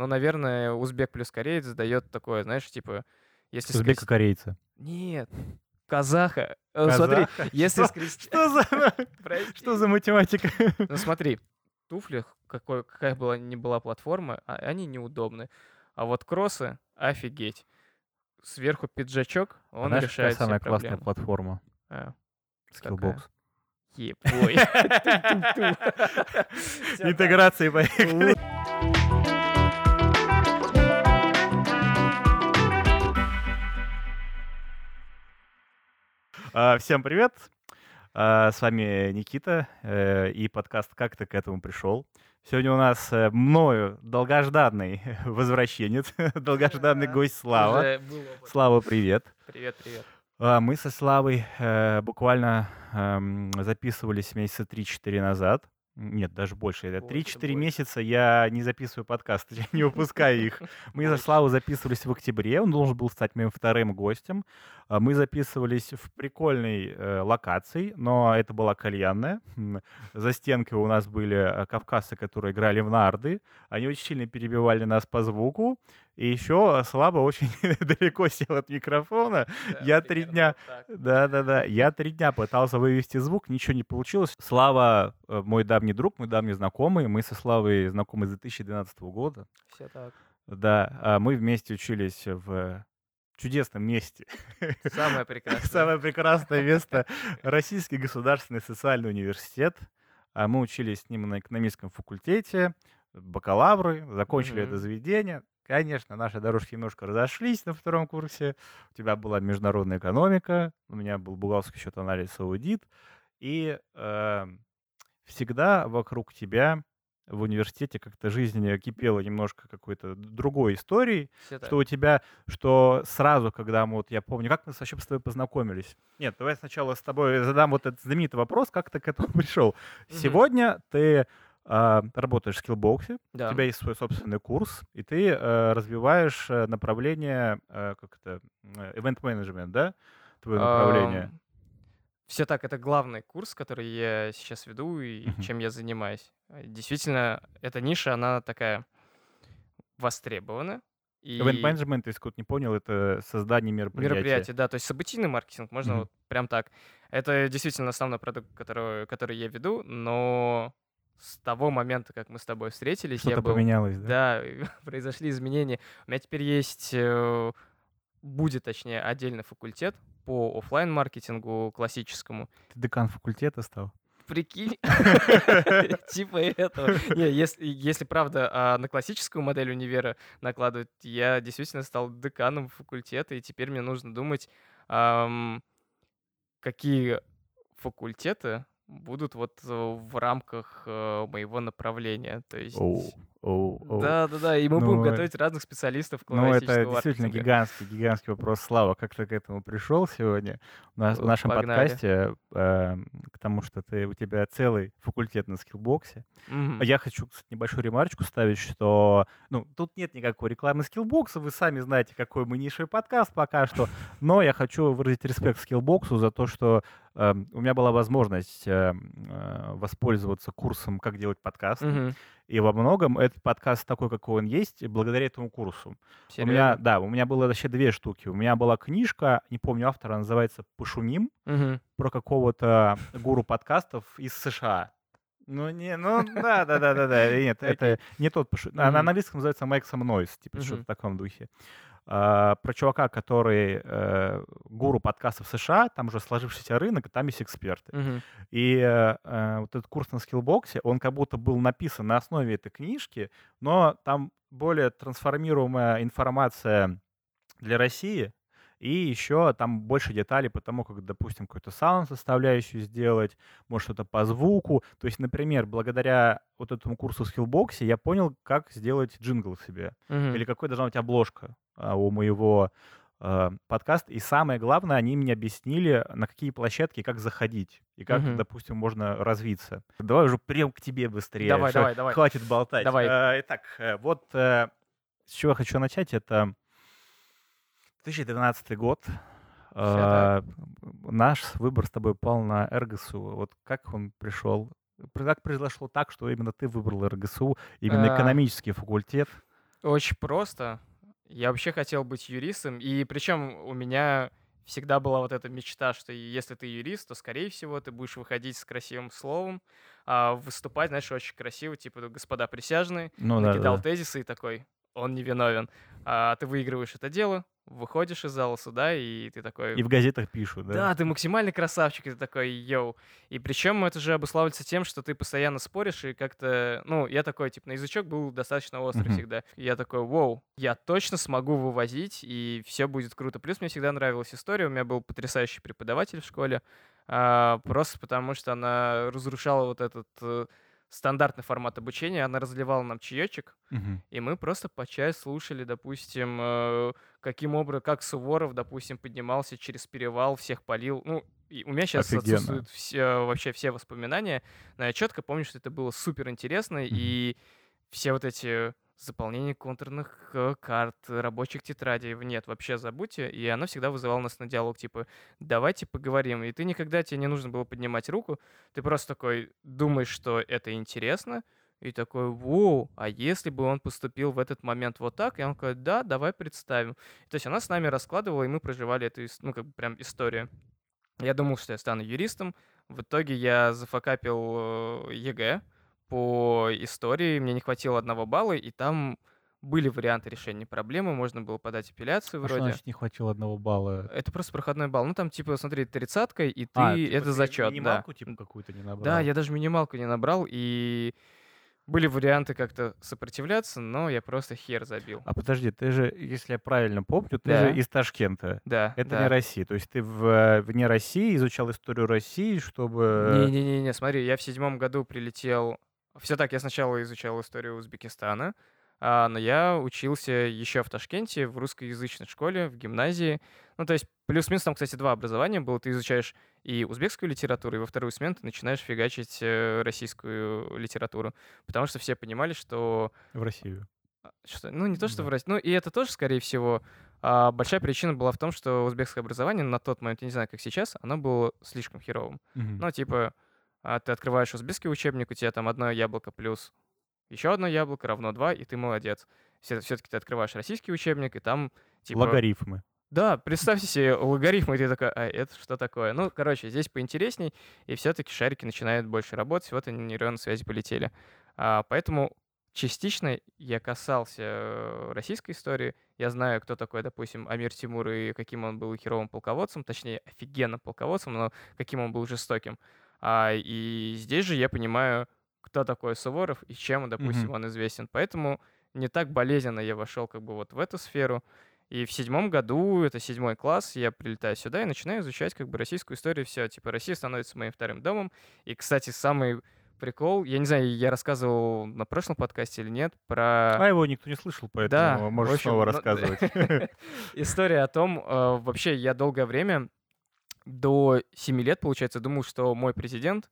но, наверное, узбек плюс кореец дает такое, знаешь, типа, если скрести- Узбека-корейца. Нет, казаха. Э, Смотри, Казаха? если Что? скрести... Что за, что за математика? Ну смотри, туфли, какой, какая была ни была платформа, а- они неудобны. А вот кроссы, офигеть. Сверху пиджачок, он Знаешь, решает какая самая все классная проблемы. платформа? А, Skillbox. ебой. Интеграции поехали. Всем привет! А, С вами Никита э, и подкаст «Как ты к этому пришел?». Сегодня у нас э, мною долгожданный возвращенец, долгожданный Да, гость Слава. Слава, привет! Привет, привет. А, Мы со Славой э, буквально записывались месяца 3-4 назад. Нет, даже больше. Это Больше, 3-4 больше. месяца я не записываю подкасты, я не выпускаю их. Мы за. Славу записывались в октябре, он должен был стать моим вторым гостем. А Мы записывались в прикольной э, локации, но это была кальянная. За стенкой у нас были э, кавказцы, которые играли в нарды. Они очень сильно перебивали нас по звуку. И еще Слава очень далеко сел от микрофона. Да, Я три дня-. Да-да-да, я три дня пытался вывести звук, ничего не получилось. Слава э, мой давний друг, мой давний знакомый. Мы со Славой знакомы с 2012 года. Всё так. Да, а мы вместе учились в чудесном месте. Самое прекрасное. Самое прекрасное место — Российский государственный социальный университет. А Мы учились с ним на экономическом факультете, бакалавры, закончили это Мгм. заведение. Конечно, наши дорожки немножко разошлись на втором курсе. У тебя была международная экономика, у меня был бухгалтерский счет, анализ, аудит. И э, всегда вокруг тебя в университете как-то жизнь кипела немножко какой-то другой историей, так. что у тебя, что сразу, когда мы, вот я помню, как мы вообще с тобой познакомились? Нет, давай сначала с тобой задам вот этот знаменитый вопрос, как ты к этому пришел. Сегодня ты работаешь в скиллбоксе, Да. у тебя есть свой собственный курс, и ты э, развиваешь э, направление, э, как это, event management, да? Твое направление. Все так, это главный курс, который я сейчас веду и чем я занимаюсь. Действительно, эта ниша, она такая востребована. И Event management, если кто-то не понял, это создание мероприятия. мероприятие, да, то есть событийный маркетинг, можно Мгм. вот прям так. Это действительно основной продукт, который, который я веду, но с того момента, как мы с тобой встретились, я Что-то был... поменялось, да? Да, произошли изменения. У меня теперь есть, э, будет, точнее, отдельный факультет по оффлайн маркетингу классическому. Ты декан факультета стал? Прикинь, типа этого. Не, если, если правда а, на классическую модель универа накладывать, я действительно стал деканом факультета, и теперь мне нужно думать, какие факультеты будут вот э, в рамках э, моего направления. То есть... Оу, оу, оу. Да, да, да. И мы будем Ну, готовить разных специалистов Ну, это действительно маркетинга. гигантский, гигантский вопрос. Слава, как ты к этому пришел сегодня? У нас в нашем погнали. подкасте, э, к тому, что ты, у тебя целый факультет на скиллбоксе. А Я хочу, кстати, небольшую ремарочку ставить, что ну, тут нет никакой рекламы скиллбокса, вы сами знаете, какой мы нишевый подкаст пока что, но я хочу выразить респект скиллбоксу за то, что э, у меня была возможность э, э, воспользоваться курсом «Как делать подкаст», Мгм. И во многом этот подкаст такой, какой он есть, благодаря этому курсу. У меня, Серьезно? да, у меня было вообще две штуки. У меня была книжка, не помню автора, называется «Пошумим», Мгм. про какого-то гуру подкастов из США. Ну, не, ну, да, да, да, да, да. Нет, это не тот. пошу- На, на английском называется Make Some Noise, типа что-то в таком духе. А, про чувака, который э, гуру подкастов США, там уже сложившийся рынок, там есть эксперты. Мгм. И э, э, вот этот курс на скиллбоксе, он как будто был написан на основе этой книжки, но там более трансформируемая информация для России, и еще там больше деталей по тому, как, допустим, какую-то саунд-составляющую сделать, может, что-то по звуку. То есть, например, благодаря вот этому курсу Skillbox я понял, как сделать джингл себе, Мгм. или какой должна быть обложка а, у моего э, подкаста. И самое главное, они мне объяснили, на какие площадки, как заходить, и как, Мгм. допустим, можно развиться. Давай уже прям к тебе быстрее. Давай, давай, давай. Хватит болтать. Давай. Э, Итак, э, вот э, с чего я хочу начать, это 2012 год. Э, Наш выбор с тобой пал на РГСУ. Вот как он пришел? Как произошло так, что именно ты выбрал РГСУ, именно А. экономический факультет? Очень просто. Я вообще хотел быть юристом, и причем у меня всегда была вот эта мечта, что если ты юрист, то, скорее всего, ты будешь выходить с красивым словом, а выступать, знаешь, очень красиво, типа, господа присяжные, Ну да, накидал да. тезисы и такой, он невиновен. А ты выигрываешь это дело, выходишь из зала суда, и ты такой... И в газетах пишут, да? Да, ты максимальный красавчик, и ты такой, йоу. И причем это же обуславливается тем, что ты постоянно споришь, и как-то, ну, я такой, типа, на язычок был достаточно острый Мгм. всегда. И я такой, вау, я точно смогу вывозить, и все будет круто. Плюс мне всегда нравилась история, у меня был потрясающий преподаватель в школе, а, просто потому что она разрушала вот этот э, стандартный формат обучения, она разливала нам чаечек, Мгм. и мы просто по чаю слушали, допустим, э, каким образом, как Суворов, допустим, поднимался через перевал, всех полил. Ну, и у меня сейчас Офигенно. отсутствуют все, вообще все воспоминания, но я четко помню, что это было супер интересно, и все вот эти заполнение контурных э, карт, рабочих тетрадей, нет, вообще забудьте, и она всегда вызывала нас на диалог, типа, давайте поговорим, и ты никогда, тебе не нужно было поднимать руку, ты просто такой думаешь, что это интересно, и такой, воу, а если бы он поступил в этот момент вот так? И он такой, да, давай представим. То есть она с нами раскладывала, и мы проживали эту, ну, как бы прям историю. Я думал, что я стану юристом. В итоге я зафакапил ЕГЭ по истории. Мне не хватило одного балла, и там были варианты решения проблемы. Можно было подать апелляцию А что вроде. значит не хватило одного балла? Это просто проходной балл. Ну, там, типа, смотри, тридцатка, и ты... А, типа это ты зачет, да. минималку типа какую-то не набрал? Да, я даже минималку не набрал, и были варианты как-то сопротивляться, но я просто хер забил. А подожди, ты же, если я правильно помню, ты Да. же из Ташкента. Да, Это да. не Россия. То есть ты в, э, вне России изучал историю России, чтобы... Не-не-не, смотри, я в седьмом году прилетел. Все так, я сначала изучал историю Узбекистана, а, но я учился еще в Ташкенте, в русскоязычной школе, в гимназии. Ну, то есть, плюс-минус там, кстати, два образования было. Ты изучаешь и узбекскую литературу, и во вторую смену ты начинаешь фигачить э, российскую литературу. Потому что все понимали, что В Россию. что, ну, не то, что Да. в России. Ну, и это тоже, скорее всего, а, большая причина была в том, что узбекское образование на тот момент, я не знаю, как сейчас, оно было слишком херовым. Мгм. Ну, типа, а, ты открываешь узбекский учебник, у тебя там одно яблоко плюс еще одно яблоко равно два, и ты молодец. Все-таки ты открываешь российский учебник, и там, типа... Логарифмы. Да, представьте себе логарифмы, и ты такой, а это что такое? Ну, короче, здесь поинтересней, и все-таки шарики начинают больше работать, вот они нейронные связи полетели. А, поэтому частично я касался российской истории. Я знаю, кто такой, допустим, Амир Тимур и каким он был херовым полководцем, точнее, офигенным полководцем, но каким он был жестоким. А, и здесь же я понимаю, кто такой Суворов и чем, допустим, Мгм. он известен. Поэтому не так болезненно я вошел как бы вот в эту сферу. И в седьмом году, это седьмой класс, я прилетаю сюда и начинаю изучать как бы российскую историю. Все, типа, Россия становится моим вторым домом. И, кстати, самый прикол, я не знаю, я рассказывал на прошлом подкасте или нет, про... А его никто не слышал, поэтому Да, можешь общем, снова ну, рассказывать. История о том, э, вообще я долгое время, до 7 лет, получается, думал, что мой президент,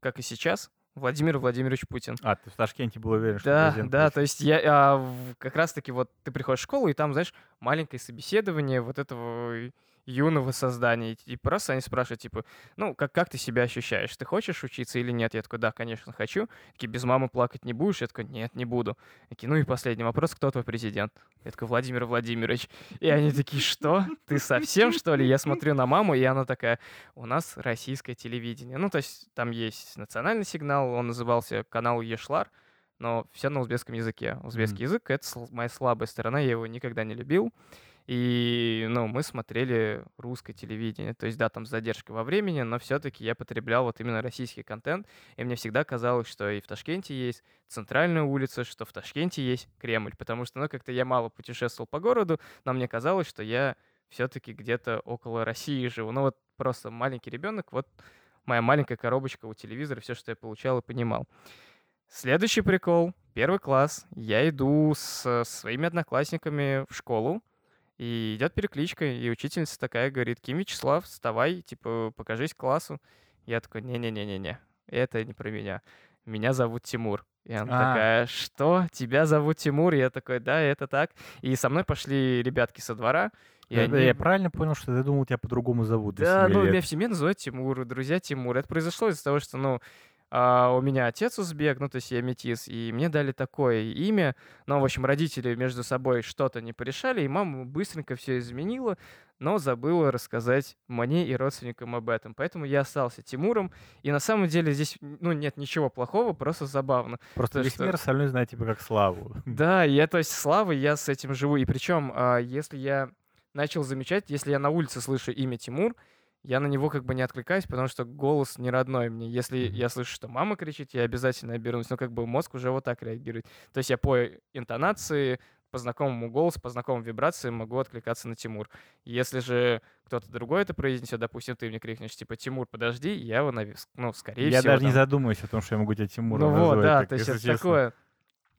как и сейчас, Владимир Владимирович Путин. А, ты в Ташкенте был уверен, что Да, президент да, Путин. то есть я а, как раз-таки вот ты приходишь в школу, и там, знаешь, маленькое собеседование вот этого юного создания. И просто они спрашивают, типа, ну, как, как ты себя ощущаешь? Ты хочешь учиться или нет? Я такой, да, конечно, хочу. Такие, без мамы плакать не будешь? Я такой, нет, не буду. Такие, ну и последний вопрос, кто твой президент? Я такой, Владимир Владимирович. И они такие, что? Ты совсем, что ли? Я смотрю на маму, и она такая, у нас российское телевидение. Ну, то есть там есть национальный сигнал, он назывался канал Ешлар, но все на узбекском языке. Узбекский язык — это моя слабая сторона, я его никогда не любил. И, ну, мы смотрели русское телевидение. То есть, да, там с задержкой во времени, но все-таки я потреблял вот именно российский контент. И мне всегда казалось, что и в Ташкенте есть центральная улица, что в Ташкенте есть Кремль. Потому что, ну, как-то я мало путешествовал по городу, но мне казалось, что я все-таки где-то около России живу. Ну, вот просто маленький ребенок, вот моя маленькая коробочка у телевизора, все, что я получал и понимал. Следующий прикол. Первый класс. Я иду с своими одноклассниками в школу, и идет перекличка, и учительница такая говорит, Ким Вячеслав, вставай, типа, покажись классу. Я такой, не-не-не-не-не, это не про меня. Меня зовут Тимур. И она А. такая, что? Тебя зовут Тимур? Я такой, да, это так. И со мной пошли ребятки со двора. И Я, они... я правильно понял, что ты думал, тебя по-другому зовут Да, ну, лет? меня в семье называют Тимур, друзья Тимур. Это произошло из-за того, что, ну, а, у меня отец узбек, ну, то есть я метис, и мне дали такое имя. Но, в общем, родители между собой что-то не порешали, и мама быстренько все изменила, но забыла рассказать мне и родственникам об этом. Поэтому я остался Тимуром, и на самом деле здесь, ну, нет ничего плохого, просто забавно. Просто То, весь что- мир остальной знает тебя как Славу. Да, я, то есть, слава, я с этим живу. И причем, а, если я начал замечать, если я на улице слышу имя Тимур, я на него как бы не откликаюсь, потому что голос не родной мне. Если я слышу, что мама кричит, я обязательно обернусь. Но как бы мозг уже вот так реагирует. То есть я по интонации, по знакомому голосу, по знакомым вибрациям могу откликаться на Тимур. Если же кто-то другой это произнесет, допустим, ты мне крикнешь, типа, Тимур, подожди, я его, навис... ну, скорее Я всего, даже не там, задумываюсь о том, что я могу тебя Тимуром ну вот, да, то есть это честно. такое.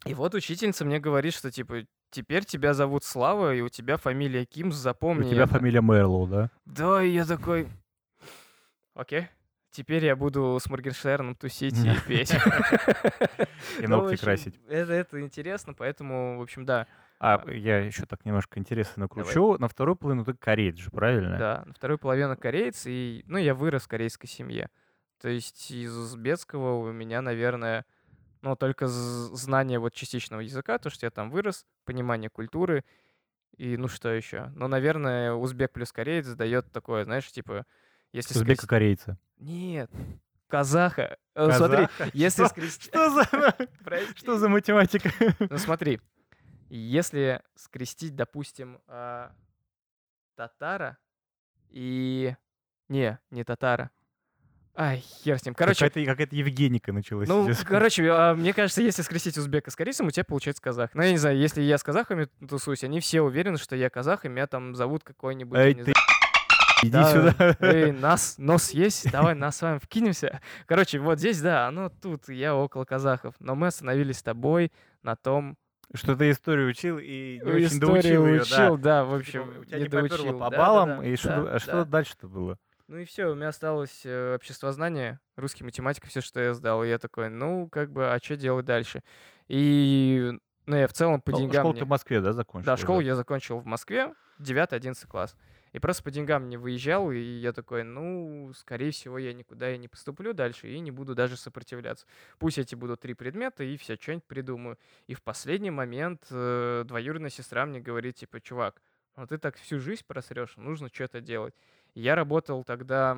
И вот учительница мне говорит, что типа теперь тебя зовут Слава, и у тебя фамилия Кимс, У запомни. тебя это». фамилия Мэрлоу, да? Да, и я такой. Окей. Теперь я буду с Моргенштерном тусить и петь. И Ну, ногти красить. Это, это интересно, поэтому, в общем, да. А А. я еще так немножко интересно накручу. На вторую половину ты кореец же, правильно? Да, на вторую половину кореец, и, ну, я вырос в корейской семье. То есть из узбекского у меня, наверное, ну, только знание вот частичного языка, то, что я там вырос, понимание культуры, и, ну, что еще? Ну, наверное, узбек плюс кореец дает такое, знаешь, типа, если скрести- Узбека-корейца. Нет, казаха. Э, Смотри, Казаха? если Что? скрести... Что за, что за математика? Ну смотри, если скрестить, допустим, а, татара и... Не, не татара. Ай, хер с ним. Короче, Какая-то, какая-то Евгеника началась. ну, здесь. короче, а, мне кажется, если скрестить узбека с корейцем, у тебя получается казах. Ну, я не знаю, если я с казахами тусуюсь, они все уверены, что я казах, и меня там зовут какой-нибудь... Эй, ты знаю, иди Да, сюда. Эй, нас, нос есть? Давай нас с вами вкинемся. Короче, вот здесь, да, оно тут, я около казахов. Но мы остановились с тобой на том... Что ты историю учил и не очень доучил ее, учил, да, в да. общем, Типа, У тебя не не доучил. по Да, баллам, да, да, и что, да, а что да. дальше-то было? Ну и все, у меня осталось э, обществознание, русский математика, все, что я сдал. И я такой, ну, как бы, а что делать дальше? И, ну, я в целом по Ну, деньгам... школу не- ты в Москве, да, закончил? Да, школу я закончил в Москве, 9-11 класс. И просто по деньгам не выезжал, и я такой, ну, скорее всего, я никуда и не поступлю дальше, и не буду даже сопротивляться. Пусть эти будут три предмета, и все, что-нибудь придумаю. И в последний момент э, двоюродная сестра мне говорит, типа, чувак, ну ты так всю жизнь просрешь, нужно что-то делать. Я работал тогда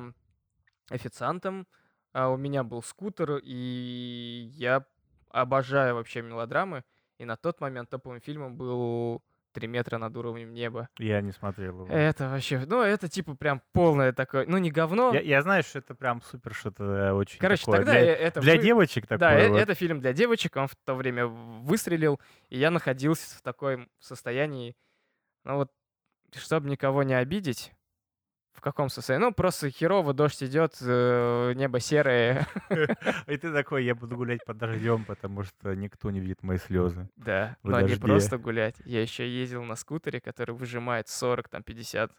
официантом, а у меня был скутер, и я обожаю вообще мелодрамы. И на тот момент топовым фильмом был «Три метра над уровнем неба». Я не смотрел его. Это вообще, ну, это типа прям полное такое, ну, не говно. Я, я знаю, что это прям супер что-то э, очень Короче, такое. тогда для, э- это для вы- девочек Да, такое э- вот. это фильм для девочек, он в то время выстрелил, и я находился в таком состоянии, ну вот, чтобы никого не обидеть, каком состоянии? Ну, просто херово, дождь идет, э, небо серое. И ты такой, я буду гулять под дождем, потому что никто не видит мои слезы. Да, но не просто гулять. Я еще ездил на скутере, который выжимает 40, там, 50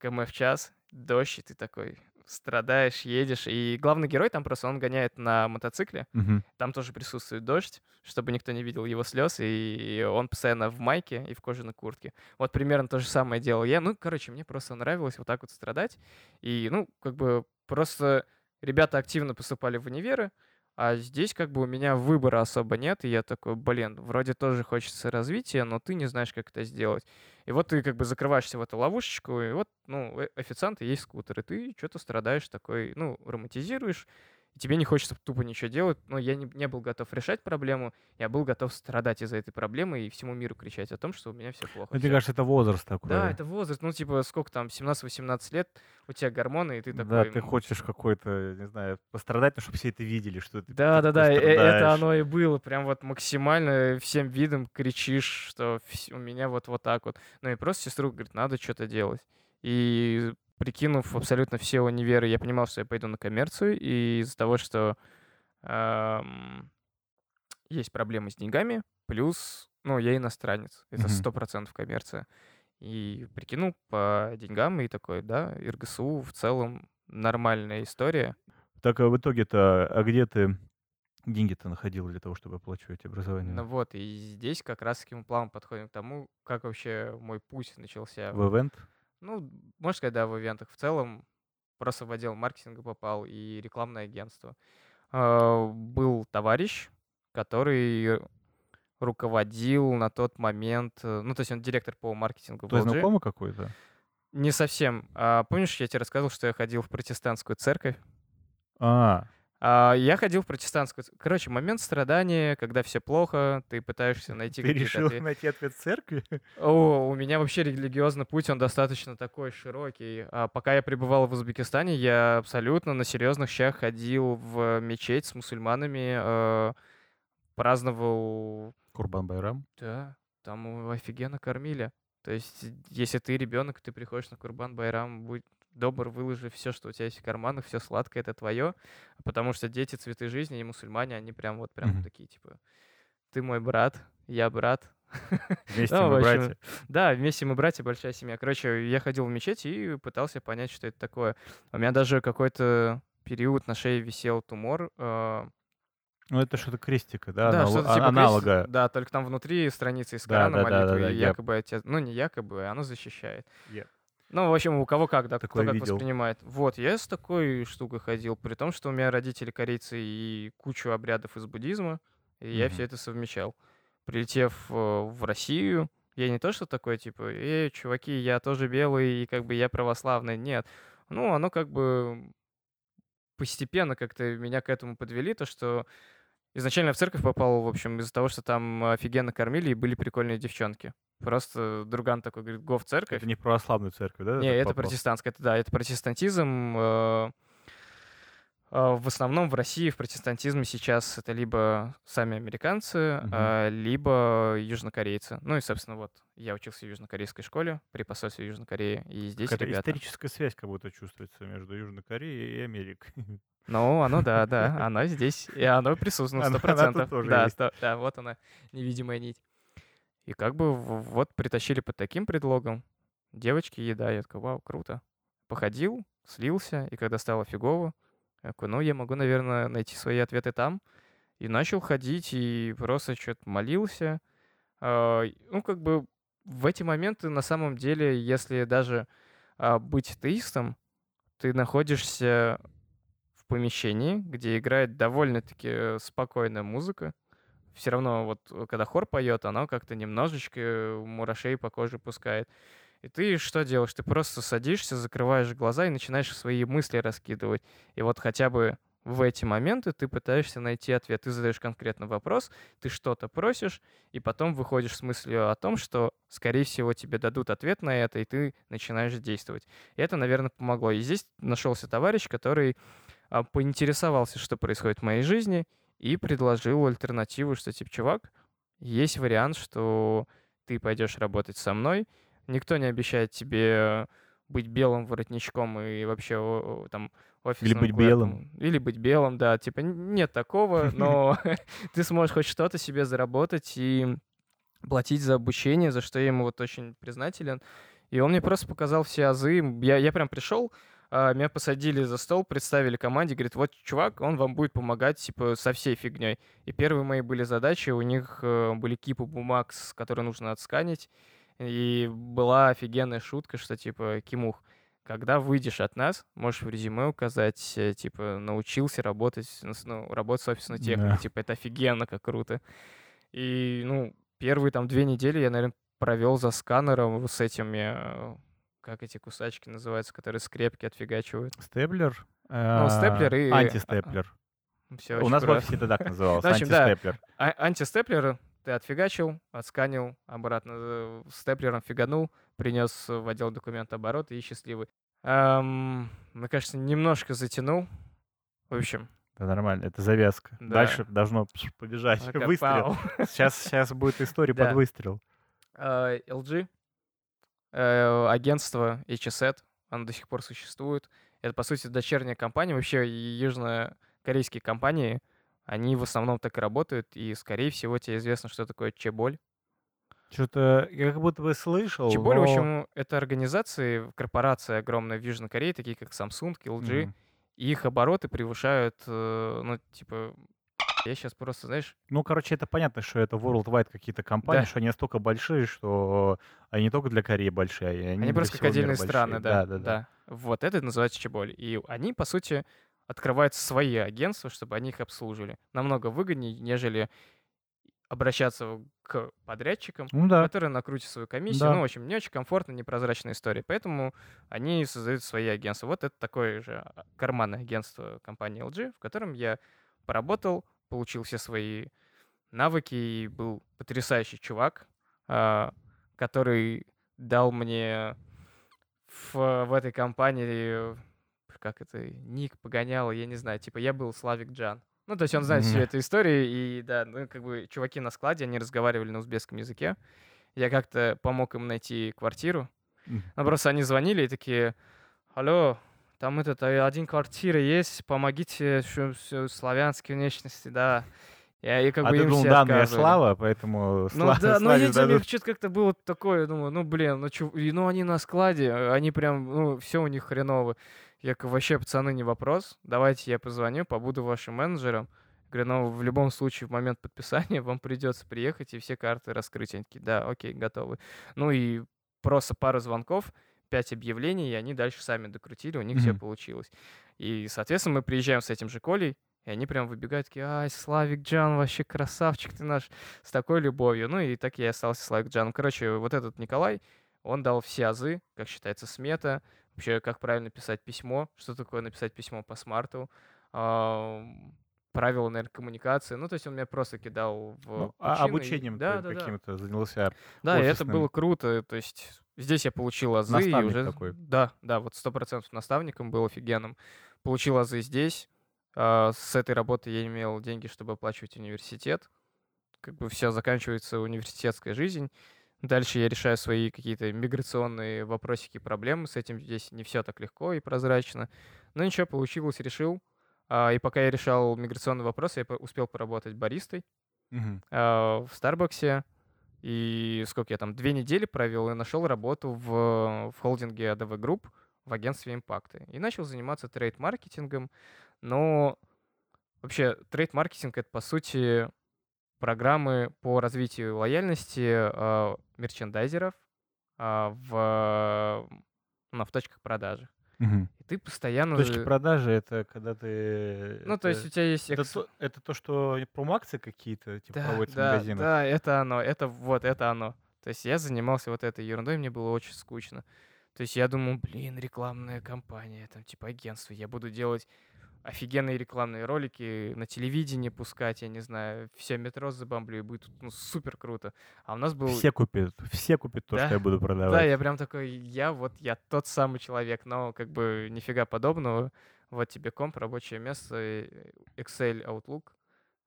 км в час, дождь, и ты такой страдаешь, едешь. И главный герой там просто, он гоняет на мотоцикле, Мгм. там тоже присутствует дождь, чтобы никто не видел его слез, и он постоянно в майке и в кожаной куртке. Вот примерно то же самое делал я. Ну, короче, мне просто нравилось вот так вот страдать. И, ну, как бы просто ребята активно поступали в универы, а здесь как бы у меня выбора особо нет, и я такой, блин, вроде тоже хочется развития, но ты не знаешь, как это сделать. И вот ты как бы закрываешься в эту ловушечку, и вот, ну, э- официант и есть скутер, и ты что-то страдаешь такой, ну, романтизируешь, и тебе не хочется тупо ничего делать. Но я не, не был готов решать проблему, я был готов страдать из-за этой проблемы и всему миру кричать о том, что у меня все плохо. Ну, мне кажется, это возраст такой. Да, это возраст, ну, типа, сколько там, 17-18 лет, у тебя гормоны, и ты Да, такой... ты м, хочешь какой-то, не знаю, пострадать, но чтобы все это видели, что ты Да, да, типа да, э- это страдаешь. оно и было. Прям вот максимально всем видом кричишь, что у меня вот вот так вот. Ну и просто сестру говорит, надо что-то делать. И прикинув абсолютно все универы, я понимал, что я пойду на коммерцию, и из-за того, что ам, есть проблемы с деньгами, плюс, ну, я иностранец, это сто процентов коммерция. И прикинул по деньгам и такой, да, РГСУ в целом нормальная история. Так, а в итоге-то, а где ты деньги-то находил для того, чтобы оплачивать образование? Ну вот, и здесь как раз-таки мы плавно подходим к тому, как вообще мой путь начался. В ивент? Ну, можно сказать, да, в ивентах. В целом, просто в отдел маркетинга попал и рекламное агентство. э, был товарищ, который руководил на тот момент, э, ну, то есть он директор по маркетингу Твой знакомый какой-то? Не совсем. А, помнишь, я тебе рассказывал, что я ходил в протестантскую церковь? А, А, я ходил в протестантскую... Короче, момент страдания, когда все плохо, ты пытаешься найти ты решил отве- найти ответ церкви? О, у меня вообще религиозный путь, он достаточно такой широкий. А пока я пребывал в Узбекистане, я абсолютно на серьезных щах ходил в мечеть с мусульманами, э, праздновал... Курбан Байрам? Да, там офигенно кормили. То есть, если ты ребенок, ты приходишь на Курбан Байрам, будь добр, выложи все, что у тебя есть в карманах, все сладкое, это твое. Потому что дети цветы жизни и мусульмане, они прям вот прям Мгм. такие, типа, ты мой брат, я брат, Вместе Ну, мы общем, братья. да, вместе мы братья, большая семья. Короче, я ходил в мечеть и пытался понять, что это такое. У меня даже какой-то период на шее висел тумор. э, Ну, это что-то крестика, да? да, анал- что-то а- типа крест- аналога. Да, только там внутри страницы из Да, Корана да, да, да, молитвы, да, и я- якобы отец... Ну, не якобы, оно защищает. Я Ну, в общем, у кого как, да, кто Такое как видел. воспринимает. Вот, я с такой штукой ходил, при том, что у меня родители корейцы и кучу обрядов из буддизма, и я Мгм. все это совмещал. Прилетев э, в Россию, я не то, что такой, типа, эй, чуваки, я тоже белый, и как бы я православный. Нет. Ну, оно как бы постепенно как-то меня к этому подвели, то, что изначально в церковь попал, в общем, из-за того, что там офигенно кормили и были прикольные девчонки. Просто друган такой говорит, го в церковь. Это не в православную церковь, да? Не, это попал? протестантское, это да, это протестантизм. э, В основном в России в протестантизме сейчас это либо сами американцы, а, либо южнокорейцы. Ну и, собственно, вот я учился в южнокорейской школе при посольстве Южной Кореи, и здесь Какая-то ребята. историческая связь как будто чувствуется между Южной Кореей и Америкой. Ну, оно, да, да, она здесь, и оно присутствует, сто процентов. Да, да, вот она, невидимая нить. И как бы вот притащили под таким предлогом. Девочки, еда. Я такой, вау, круто. Походил, слился, и когда стало фигово, я такой, ну, я могу, наверное, найти свои ответы там. И начал ходить, и просто что-то молился. А, Ну, как бы в эти моменты, на самом деле, если даже а, быть атеистом, ты находишься в помещении, где играет довольно-таки спокойная музыка. Все равно вот э, когда хор поет, оно как-то немножечко мурашей по коже пускает. И ты что делаешь? Ты просто садишься, закрываешь глаза и начинаешь свои мысли раскидывать. И вот хотя бы в эти моменты ты пытаешься найти ответ. Ты задаешь конкретно вопрос, ты что-то просишь, и потом выходишь с мыслью о том, что, скорее всего, тебе дадут ответ на это, и ты начинаешь действовать. И это, наверное, помогло. И здесь нашелся товарищ, который а, поинтересовался, что происходит в моей жизни, и предложил альтернативу, что, типа, чувак, есть вариант, что ты пойдешь работать со мной, никто не обещает тебе быть белым воротничком и вообще там офисным быть клерком. белым. Или быть белым, да. Типа нет такого, но ты сможешь хоть что-то себе заработать и платить за обучение, за что я ему вот очень признателен. И он мне просто показал все азы. Я, я прям пришел, а, меня посадили за стол, представили команде, говорит, вот чувак, он вам будет помогать, типа, со всей фигней. И первые мои были задачи, у них э, были кипы бумаг, которые нужно отсканить. И была офигенная шутка, что, типа, Кимух, когда выйдешь от нас, можешь в резюме указать, э, типа, научился работать, ну, ну, работать с офисной техникой. Да. Типа, это офигенно, как круто. И, ну, первые там две недели я, наверное, провел за сканером с этими, э, как эти кусачки называются, которые скрепки отфигачивают. Степлер? Ну, степлер и- а, Антистеплер. Все У нас в офисе это так называлось, антистеплер. А- антистеплер ты отфигачил, отсканил, обратно э, степлером фиганул, принес в отдел документ оборот и счастливый. Эм, мне кажется, немножко затянул. В общем, Да, нормально, это завязка. Да. Дальше должно побежать. накопал. Выстрел. Сейчас, сейчас будет история Да. под выстрел. Э, LG, э, агентство HSET, оно до сих пор существует. Это, по сути, дочерняя компания. Вообще, южнокорейские компании, они в основном так и работают. И, скорее всего, тебе известно, что такое Чеболь. Что-то я как будто бы слышал. Чеболь, в но- общем, это организации, корпорации огромные в Южной Корее, такие как Samsung, LG. Мгм. И их обороты превышают, э, ну, типа, я сейчас просто, знаешь, Ну, короче, это понятно, что это worldwide какие-то компании, Да. что они настолько большие, что они не только для Кореи большие, а они, Они просто как отдельные страны, да, да, да, да. Вот это называется Чеболь. И они, по сути, открываются свои агентства, чтобы они их обслуживали. Намного выгоднее, нежели обращаться к подрядчикам, Ну да, которые накрутят свою комиссию. да. Ну, в общем, не очень комфортно, непрозрачная история. Поэтому они создают свои агентства. Вот это такое же карманное агентство компании LG, в котором я поработал, получил все свои навыки и был потрясающий чувак, а, который дал мне в, в этой компании, как это, ник погонял, я не знаю, типа я был Славик Джан. Ну, то есть он знает всю Мгм. эту историю, и да, ну, как бы чуваки на складе, они разговаривали на узбекском языке. Я как-то помог им найти квартиру. М. Ну, просто они звонили и такие, алло, там этот, э, один квартира есть, помогите, что все славянские внешности, да. Я, и как А бы ты им думал, все да, ну я. Слава, поэтому Ну Сла- да, ну я тебе что-то как-то было такое, думаю, ну блин, ну, и, ну они на складе, э, они прям, ну все у них хреново. Я говорю, вообще, пацаны, не вопрос, давайте я позвоню, побуду вашим менеджером. Говорю, ну в любом случае в момент подписания вам придется приехать и все карты раскрыть. Они такие, да, окей, готовы. Ну и просто пару звонков, пять объявлений, и они дальше сами докрутили, у них все Мгм. получилось. И, соответственно, мы приезжаем с этим же Колей, и они прям выбегают, такие, ай, Славик Джан, вообще красавчик ты наш, с такой любовью. Ну и так я и остался Славик Джаном. Короче, вот этот Николай, он дал все азы, как считается смета, вообще, как правильно писать письмо, что такое написать письмо по смарту, правила, наверное, коммуникации. Ну, то есть он меня просто кидал в Ну, а и- обучением да, да, да. каким-то занялся Да, и это офисным. было круто. То есть здесь я получил азы и Наставник уже... такой. Да, да, вот сто процентов наставником был офигенным. Получил азы здесь. а, С этой работы я имел деньги, чтобы оплачивать университет. Как бы все, заканчивается университетская жизнь. Дальше я решаю свои какие-то миграционные вопросики, проблемы. С этим здесь не все так легко и прозрачно. Но ничего, получилось, решил. А, И пока я решал миграционный вопрос, я успел поработать баристой а, в Старбаксе. И сколько я там, две недели провел и нашел работу в, в холдинге ADV Group в агентстве импакта. И начал заниматься трейд-маркетингом. Но вообще трейд-маркетинг — это, по сути, программы по развитию лояльности а, мерчендайзеров а, в, ну, в точках продажи. Мгм. И ты постоянно... Точки продажи это когда ты. Ну, то есть у это, тебя есть... это, экс- то, это то, что промо-акции какие-то типа, Да, проводятся в да, магазинах. да, это оно, это вот, это оно. То есть я занимался вот этой ерундой, мне было очень скучно. То есть я думал, блин, рекламная кампания, там типа агентство, я буду делать офигенные рекламные ролики, на телевидении пускать, я не знаю, все метро забамблю, и будет ну, супер круто. А у нас был... Все купят, все купят то, Да, что я буду Да, продавать. я прям такой, я вот, я тот самый человек, но как бы нифига подобного. Вот тебе комп, рабочее место, э, Excel, Outlook.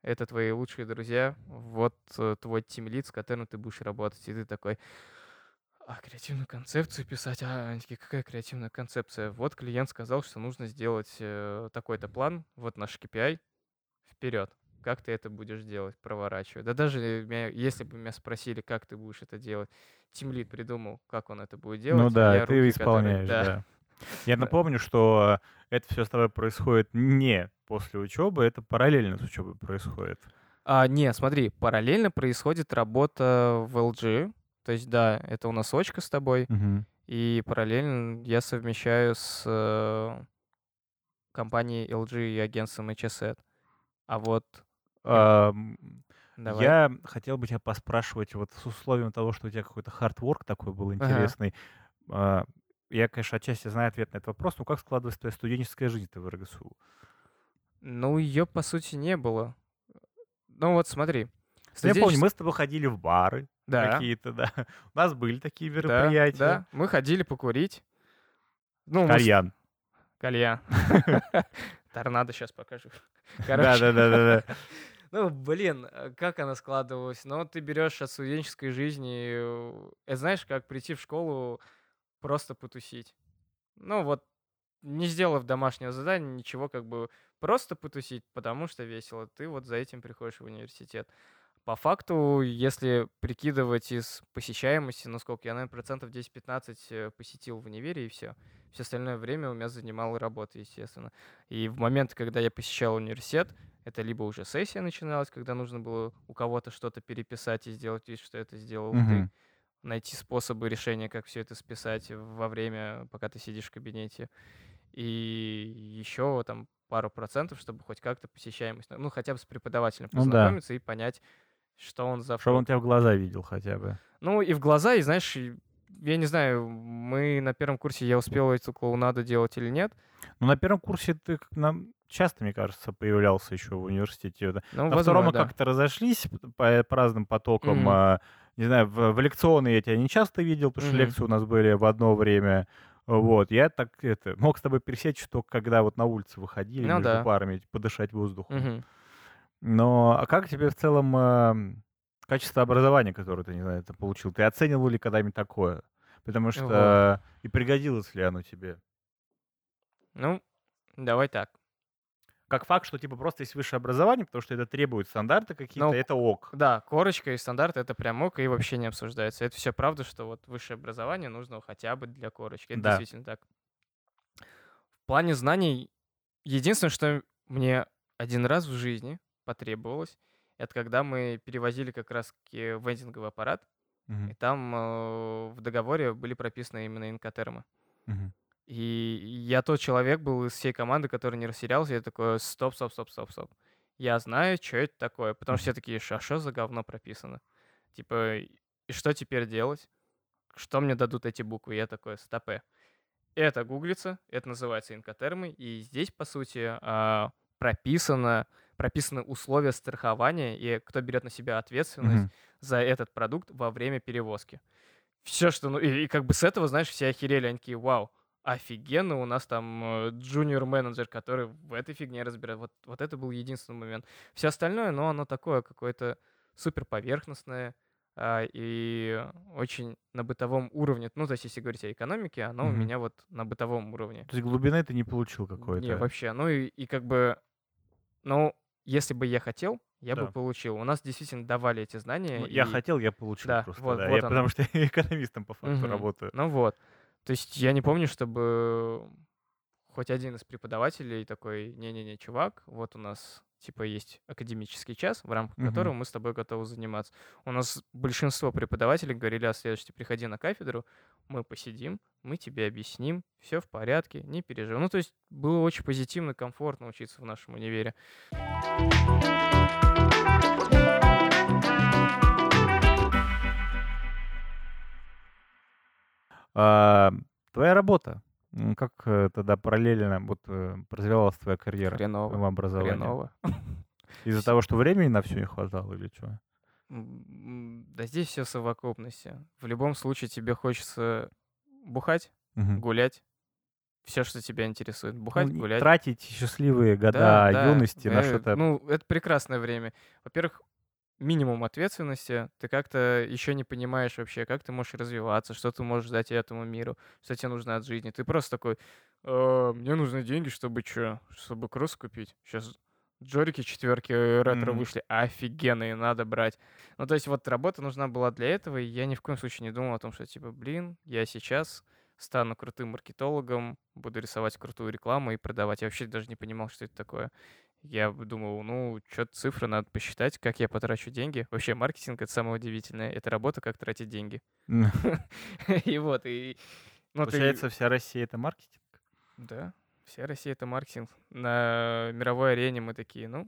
Это твои лучшие друзья. Вот э, твой тимлид, с которым ты будешь работать. И ты такой, а креативную концепцию писать? А, они такие, какая креативная концепция? Вот клиент сказал, что нужно сделать э, такой-то план. Вот наш KPI. Вперед. Как ты это будешь делать, проворачивать? Да даже меня- если бы меня спросили, как ты будешь это делать, Тимлит придумал, как он это будет делать. Ну да, я ты руки, исполняешь, которые- да. Я Да. напомню, что это все с тобой происходит не после учебы, это параллельно с учебой происходит. А, не, смотри, параллельно происходит работа в LG. То есть, да, это у нас очка с тобой. Мгм. И параллельно я совмещаю с э, компанией LG и агентством HSET. А вот Ам, давай. Я хотел бы тебя поспрашивать вот с условием того, что у тебя какой-то хардворк такой был Ага. интересный. А, Я, конечно, отчасти знаю ответ на этот вопрос, но как складывается твоя студенческая жизнь в РГСУ? Ну, ее, по сути, не было. Ну, вот смотри. Ну, Я помню, мы с тобой ходили в бары Да. какие-то, да. У нас были такие Да, мероприятия. да, мы ходили покурить. Ну, мы с- Кальян. Кальян. Торнадо сейчас покажу. Да, Короче, да, да, да, да. ну, блин, э, как она складывалась? Ну, ты берешь от студенческой жизни, э, это знаешь, как прийти в школу просто потусить. Ну, вот, не сделав домашнего задания, ничего, как бы просто потусить, потому что весело. Ты вот за этим приходишь в университет. По факту, если прикидывать из посещаемости, ну сколько, я, наверное, процентов 10-15 э, посетил в универе, и все. Все остальное время у меня занимала работа, естественно. И в момент, когда я посещал университет, это либо уже сессия начиналась, когда нужно было у кого-то что-то переписать и сделать вид, что это сделал ты, Мгм. найти способы решения, как все это списать во время, пока ты сидишь в кабинете. И еще там пару процентов, чтобы хоть как-то посещаемость, ну, хотя бы с преподавателем Ну да. познакомиться и понять, что он за Чтобы он тебя в глаза видел хотя бы. Ну, и в глаза, и знаешь, я не знаю, мы на первом курсе, я успел эту клоунаду делать или нет. Ну, на первом курсе ты нам часто, мне кажется, появлялся еще в университете. Ну, На втором возможно, мы да. как-то разошлись по, по разным потокам. А, не знаю, в, в лекционные я тебя не часто видел, потому что Мгм. лекции у нас были в одно время. Вот, я так это мог с тобой пересечь только когда вот на улице выходили Ну между да. парами, подышать воздухом. Мгм. Но а как тебе в целом ам, качество образования, которое ты, не знаю, ты получил? Ты оценивал ли когда-нибудь такое? Потому что и пригодилось ли оно тебе? Ну, давай так. Как факт, что типа просто есть высшее образование, потому что это требует стандарты какие-то, Ну, это ок. Да, корочка и стандарт это прям ок, и вообще не обсуждается. Это все правда, что вот высшее образование нужно хотя бы для корочки. Это Да. действительно так. В плане знаний, единственное, что мне один раз в жизни потребовалось, это когда мы перевозили как раз вендинговый аппарат, и Мгм, там э, в договоре были прописаны именно инкотермы. мгм. И я тот человек был из всей команды, который не растерялся. Я такой, стоп, стоп, стоп, стоп, стоп. Я знаю, что это такое. Потому что все такие, а что за говно прописано? Типа, и что теперь делать? Что мне дадут эти буквы? Я такой, стопе. Это гуглится, это называется инкотермы. И здесь, по сути, а, прописано, прописаны условия страхования и кто берет на себя ответственность Мгм. за этот продукт во время перевозки. Все, что... Ну, и, и как бы с этого, знаешь, все охерели. Они такие, вау, офигенно, у нас там джуниор-менеджер, который в этой фигне разбирает. Вот, вот это был единственный момент. Все остальное, ну, оно такое какое-то супер поверхностное а, и очень на бытовом уровне. Ну, то есть, если говорить о экономике, оно у Мгм. меня вот на бытовом уровне. То есть глубины ты не получил Не, какой-то. вообще. Ну, и, и как бы, ну, если бы я хотел, я бы Да. получил. У нас действительно давали эти знания. Ну, я и- хотел, я получил Да, просто. вот- да. вот Я, оно. потому что я экономистом по факту Мгм. работаю. Ну вот. То есть я не помню, чтобы хоть один из преподавателей такой, не-не-не, чувак, вот у нас типа есть академический час, в рамках Мгм. которого мы с тобой готовы заниматься. У нас большинство преподавателей говорили о следующем, приходи на кафедру, мы посидим, мы тебе объясним, все в порядке, не переживай. Ну, то есть было очень позитивно, комфортно учиться в нашем универе. А, твоя работа. Как э, тогда параллельно вот э, развивалась твоя карьера Хреново, образовании? хреново. Из-за того, что времени на все не хватало или что? Да здесь все в совокупности. В любом случае тебе хочется бухать, гулять, все, что тебя интересует. Бухать, Ну, гулять. Тратить счастливые года Да, да, юности на э, что-то. Ну, это прекрасное время. Во-первых, минимум ответственности. Ты как-то еще не понимаешь вообще, как ты можешь развиваться, что ты можешь дать этому миру, что тебе нужно от жизни. Ты просто такой, «А, мне нужны деньги, чтобы что? Чтобы кросс купить. Сейчас Джорики четверки ретро Мгм. вышли, офигенные, надо брать. Ну, то есть вот работа нужна была для этого, и я ни в коем случае не думал о том, что типа, блин, я сейчас стану крутым маркетологом, буду рисовать крутую рекламу и продавать. Я вообще даже не понимал, что это такое. Я думал, ну, что-то цифры надо посчитать, как я потрачу деньги. Вообще, маркетинг — это самое удивительное. Это работа, как тратить деньги. И вот, и... Ну, Получается, вся Россия это маркетинг? Да, вся Россия — это маркетинг. На мировой арене мы такие, ну,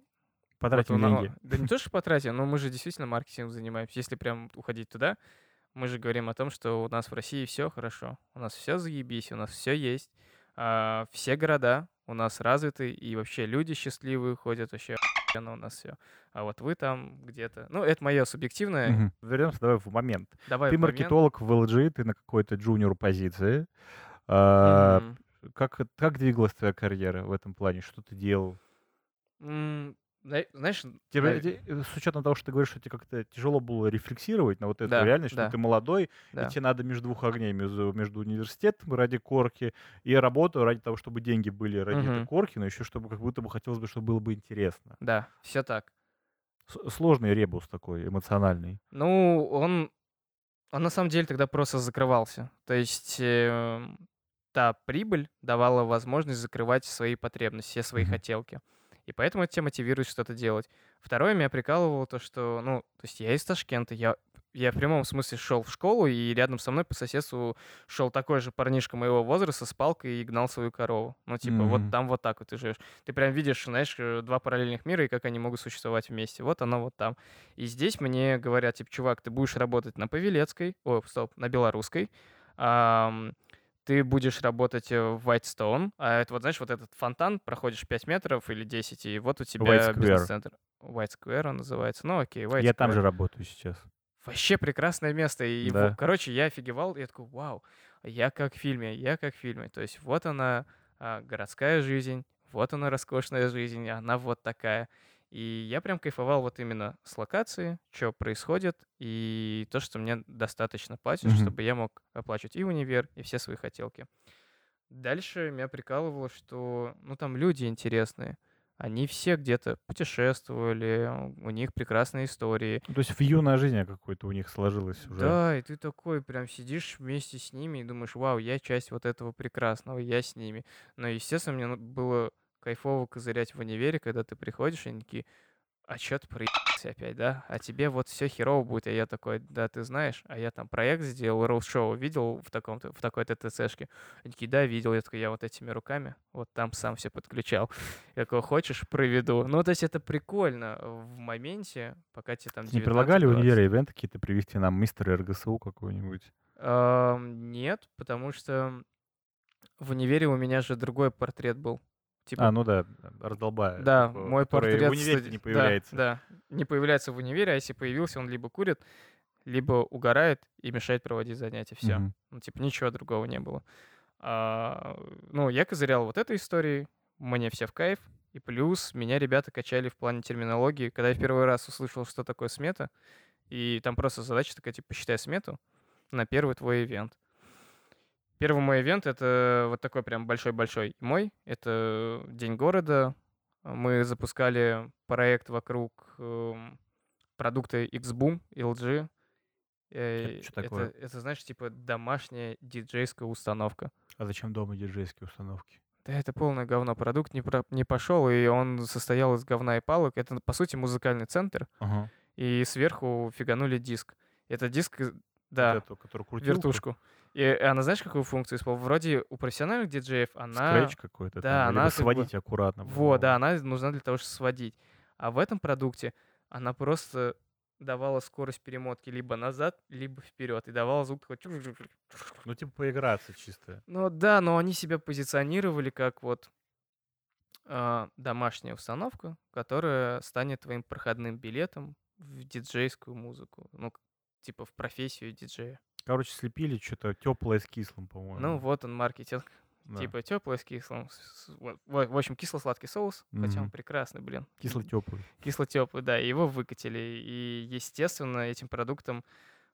Потратим деньги. Да не то, что потратим, но мы же действительно маркетингом занимаемся. Если прям уходить туда, мы же говорим о том, что у нас в России все хорошо. У нас все заебись, у нас все есть. а, все города у нас развиты, и вообще люди счастливые ходят, вообще охуенно у нас все. А вот вы там где-то... Ну, это мое субъективное. Мгм. Вернемся давай в момент. Давай Ты в момент. маркетолог в LG, ты на какой-то джуниор позиции. А. Как, как двигалась твоя карьера в этом плане? Что ты делал? Знаешь, Тебе, наве- те- э, с учетом того, что ты говоришь, что тебе как-то тяжело было рефлексировать на вот эту Да, реальность, что да. ты молодой, да. и тебе надо между двух огней, между, между университетом ради корки и работу ради того, чтобы деньги были ради этой Мгм. корки, но еще чтобы как будто бы хотелось бы, чтобы было бы интересно. Да, все так. С- Сложный ребус такой, эмоциональный. Ну, он, он на самом деле тогда просто закрывался. То есть эм, та прибыль давала возможность закрывать свои потребности, все свои Мгм. хотелки. И поэтому это тебя мотивирует что-то делать. Второе, меня прикалывало то, что, ну, то есть я из Ташкента, я я в прямом смысле шел в школу, и рядом со мной по соседству шел такой же парнишка моего возраста с палкой и гнал свою корову. Ну, типа, mm-hmm. вот там вот так вот ты живешь. Ты прям видишь, знаешь, э, два параллельных мира и как они могут существовать вместе. Вот оно вот там. И здесь мне говорят, типа, чувак, ты будешь работать на Павелецкой, о, стоп, на Белорусской, а, ты будешь работать э, в Whitestone, а это вот, знаешь, вот этот фонтан, проходишь 5 метров или 10, и вот у тебя бизнес-центр. White Square он называется. Ну окей, White Я Square. там же работаю сейчас. Вообще прекрасное место. И, да. короче, я офигевал, я такой, вау, я как в фильме, я как в фильме. То есть вот она, а, городская жизнь, вот она, роскошная жизнь, она вот такая. И я прям кайфовал вот именно с локации, что происходит, и то, что мне достаточно платят, mm-hmm. чтобы я мог оплачивать и универ, и все свои хотелки. Дальше меня прикалывало, что, ну, там люди интересные. Они все где-то путешествовали, у них прекрасные истории. То есть в юной жизни какой-то у них сложилось уже. Да, и ты такой прям сидишь вместе с ними и думаешь, вау, я часть вот этого прекрасного, я с ними. Но, естественно, мне было кайфово козырять в универе, когда ты приходишь, и они такие, а чё ты проебался опять, да? А тебе вот все херово будет. А я такой, да, ты знаешь, а я там проект сделал, роуд-шоу видел в, таком в такой ТТЦшке? Они такие, да, видел. Я такой, я вот этими руками вот там сам все подключал. Я такой, хочешь, проведу? Ну, то есть это прикольно в моменте, пока тебе там Не предлагали в универе ивенты какие-то привести нам мистер РГСУ какой-нибудь? Нет, потому что в универе у меня же другой портрет был. Типа, а, ну да, раздолбая. Да, типа, мой портрет... в универе не появляется. Да, да, не появляется в универе, а если появился, он либо курит, либо угорает и мешает проводить занятия. Все. Mm-hmm. Ну, типа, ничего другого не было. А, ну, я козырял вот этой историей, мне все в кайф. И плюс меня ребята качали в плане терминологии. Когда я в первый раз услышал, что такое смета, и там просто задача такая, типа, посчитай смету на первый твой ивент. Первый мой ивент — это вот такой прям большой-большой мой. Это День города. Мы запускали проект вокруг э, продукта Xboom, LG. Э, что такое? Это, это, знаешь, типа домашняя диджейская установка. А зачем дома диджейские установки? Да это полное говно. Продукт не, про, не пошел, и он состоял из говна и палок. Это, по сути, музыкальный центр. Ага. И сверху фиганули диск. Это диск, да, вот эту, вертушку. И она, знаешь, какую функцию использует? Вроде у профессиональных диджеев она... Скретч какой-то. Да, там, она... сводить бы... аккуратно. Вот, да, она нужна для того, чтобы сводить. А в этом продукте она просто давала скорость перемотки либо назад, либо вперед. И давала звук такой... Ну, типа поиграться чисто. Ну, да, но они себя позиционировали как вот э, домашняя установка, которая станет твоим проходным билетом в диджейскую музыку. Ну, типа в профессию диджея. Короче, слепили что-то теплое с кислым, по-моему. Ну, вот он маркетинг. Да. Типа теплое с кислым. В, общем, кисло-сладкий соус, mm-hmm. хотя он прекрасный, блин. Кисло-теплый. Кисло-теплый, да. Его выкатили. И, естественно, этим продуктом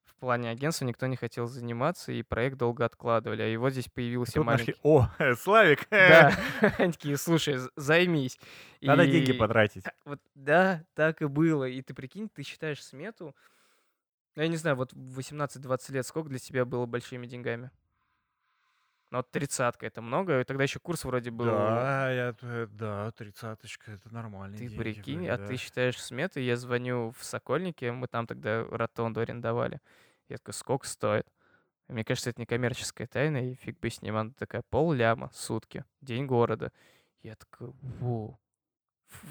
в плане агентства никто не хотел заниматься, и проект долго откладывали. А его здесь появился Тут маленький... Нашли... О, Славик! Да, они такие, слушай, займись. Надо и... деньги потратить. Вот, да, так и было. И ты прикинь, ты считаешь смету, я не знаю, вот в 18-20 лет сколько для тебя было большими деньгами? Ну, вот тридцатка это много, и тогда еще курс вроде был. Да, я, да, тридцаточка, это нормально. Ты прикинь, были, а да. ты считаешь сметы, я звоню в Сокольнике, мы там тогда ротонду арендовали. Я такой, сколько стоит? Мне кажется, это не коммерческая тайна, и фиг бы с ним. Она такая, пол ляма, сутки, день города. Я такой, воу.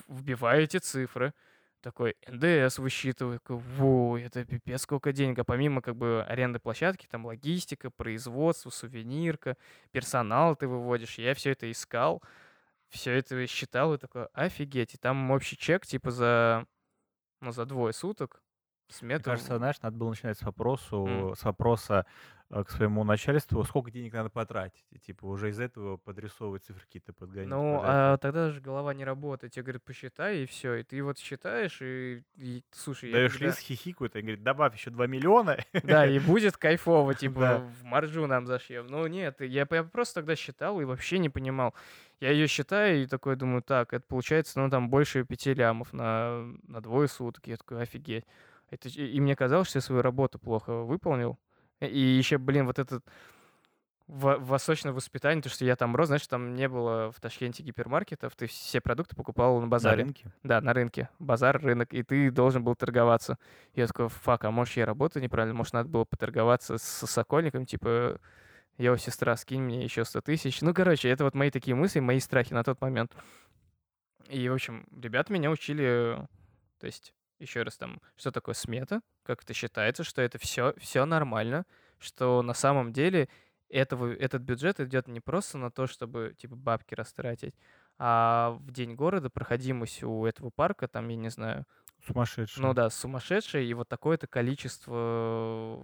Вбиваю эти цифры такой НДС высчитываю, во, это пипец сколько денег. А помимо как бы аренды площадки, там логистика, производство, сувенирка, персонал ты выводишь. Я все это искал, все это считал и такой, офигеть. И там общий чек типа за, ну, за двое суток Смета... Мне кажется, знаешь, надо было начинать с вопроса, mm. с вопроса э, к своему начальству, сколько денег надо потратить. И, типа уже из этого подрисовывать цифры какие-то подгонять. Ну, а тогда же голова не работает. Тебе говорят, посчитай, и все. И ты вот считаешь, и, и слушай... Даешь когда... лист, хихикают, и говорит, добавь еще 2 миллиона. Да, и будет кайфово, типа, в маржу нам зашьем. Ну, нет, я, я просто тогда считал и вообще не понимал. Я ее считаю и такой думаю, так, это получается, ну, там больше пяти лямов на, на двое суток. Я такой, офигеть. Это, и мне казалось, что я свою работу плохо выполнил. И еще, блин, вот этот восточное воспитание, то, что я там рос, знаешь, там не было в Ташкенте гипермаркетов, ты все продукты покупал на На базаре. рынке? Да, на рынке. Базар, рынок, и ты должен был торговаться. Я такой, фак, а может я работаю неправильно, может надо было поторговаться с Сокольником, типа, йоу, сестра, скинь мне еще 100 тысяч. Ну, короче, это вот мои такие мысли, мои страхи на тот момент. И, в общем, ребята меня учили, то есть, еще раз там, что такое смета, как это считается, что это все, все нормально, что на самом деле этого, этот бюджет идет не просто на то, чтобы, типа, бабки растратить, а в день города проходимость у этого парка, там, я не знаю, Сумасшедший. ну да, сумасшедшее, и вот такое-то количество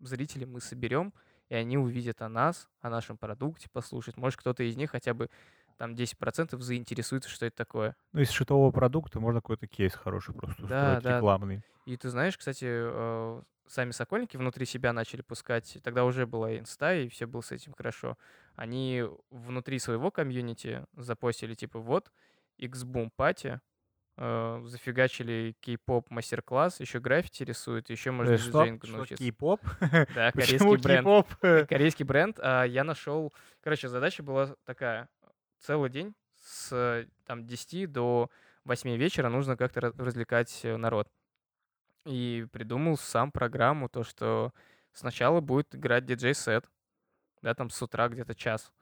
зрителей мы соберем, и они увидят о нас, о нашем продукте, послушают. Может, кто-то из них хотя бы там 10% заинтересуется, что это такое. Ну, из шитового продукта можно какой-то кейс хороший просто Да, устроить, да. рекламный. И ты знаешь, кстати, э, сами Сокольники внутри себя начали пускать, тогда уже была инста, и все было с этим хорошо. Они внутри своего комьюнити запостили, типа, вот, X-Boom Party, э, зафигачили кей-поп мастер-класс, еще граффити рисуют, еще можно Э, диджеингу Что, научиться. кей-поп? Да, корейский бренд. Корейский бренд. А я нашел... Короче, задача была такая. Целый день с там 10 до 8 вечера нужно как-то раз- развлекать э, народ. И придумал сам программу, то, что сначала будет играть диджей-сет, да, там с утра где-то час.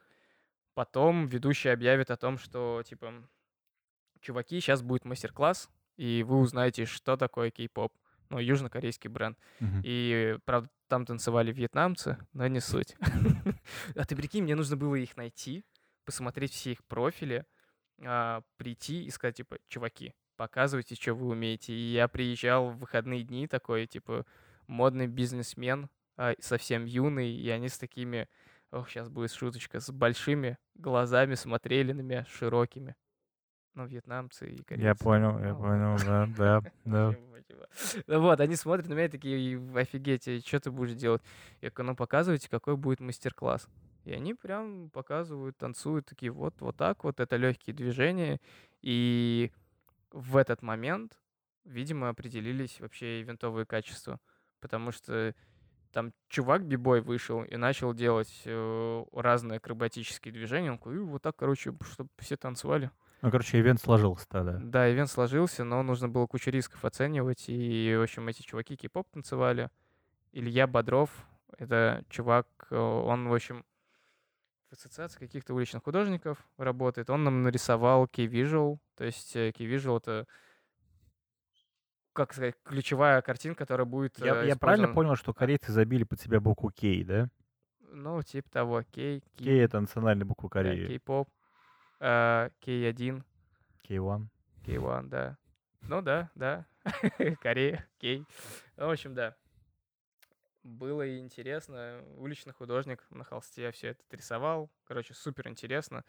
Потом ведущий объявит о том, что, типа, чуваки, сейчас будет мастер-класс, и вы узнаете, что такое кей-поп. Ну, южнокорейский бренд. Мгм. И, правда, там танцевали вьетнамцы, но не суть. А ты прикинь, мне нужно было их найти, посмотреть все их профили, а, прийти и сказать, типа, чуваки, показывайте, что вы умеете. И я приезжал в выходные дни такой, типа, модный бизнесмен, а, совсем юный, и они с такими, ох, сейчас будет шуточка, с большими глазами смотрели на меня, широкими. Ну, вьетнамцы и корейцы. Я понял, я Ну, понял, да, да, да. Чего, чего. Ну вот, они смотрят на меня такие, «И офигеть, что ты будешь делать? Я говорю, ну показывайте, какой будет мастер-класс. И они прям показывают, танцуют, такие, вот, вот так вот, это легкие движения. И в этот момент, видимо, определились вообще ивентовые качества. Потому что там чувак бибой вышел и начал делать э, разные акробатические движения. Он такой, «И вот так, короче, чтобы все танцевали. Ну, короче, ивент сложился тогда. Да, ивент сложился, но нужно было кучу рисков оценивать. И, в общем, эти чуваки кей-поп танцевали. Илья Бодров, это чувак, э, он, в общем, в ассоциации каких-то уличных художников работает. Он нам нарисовал кей-вижуал. То есть э, кей-вижуал — это, как сказать, ключевая картинка, которая будет Я, э, я правильно понял, что корейцы забили под себя букву Кей, да? Ну, типа того, кей, Кей — это национальная буква да, Кореи. кей-поп, э, кей-1, Кей-1. Кей-1, да. Ну да, да. Корея, Кей. Ну, в общем, да. Было и интересно. Уличный художник на холсте все это рисовал. Короче, супер интересно.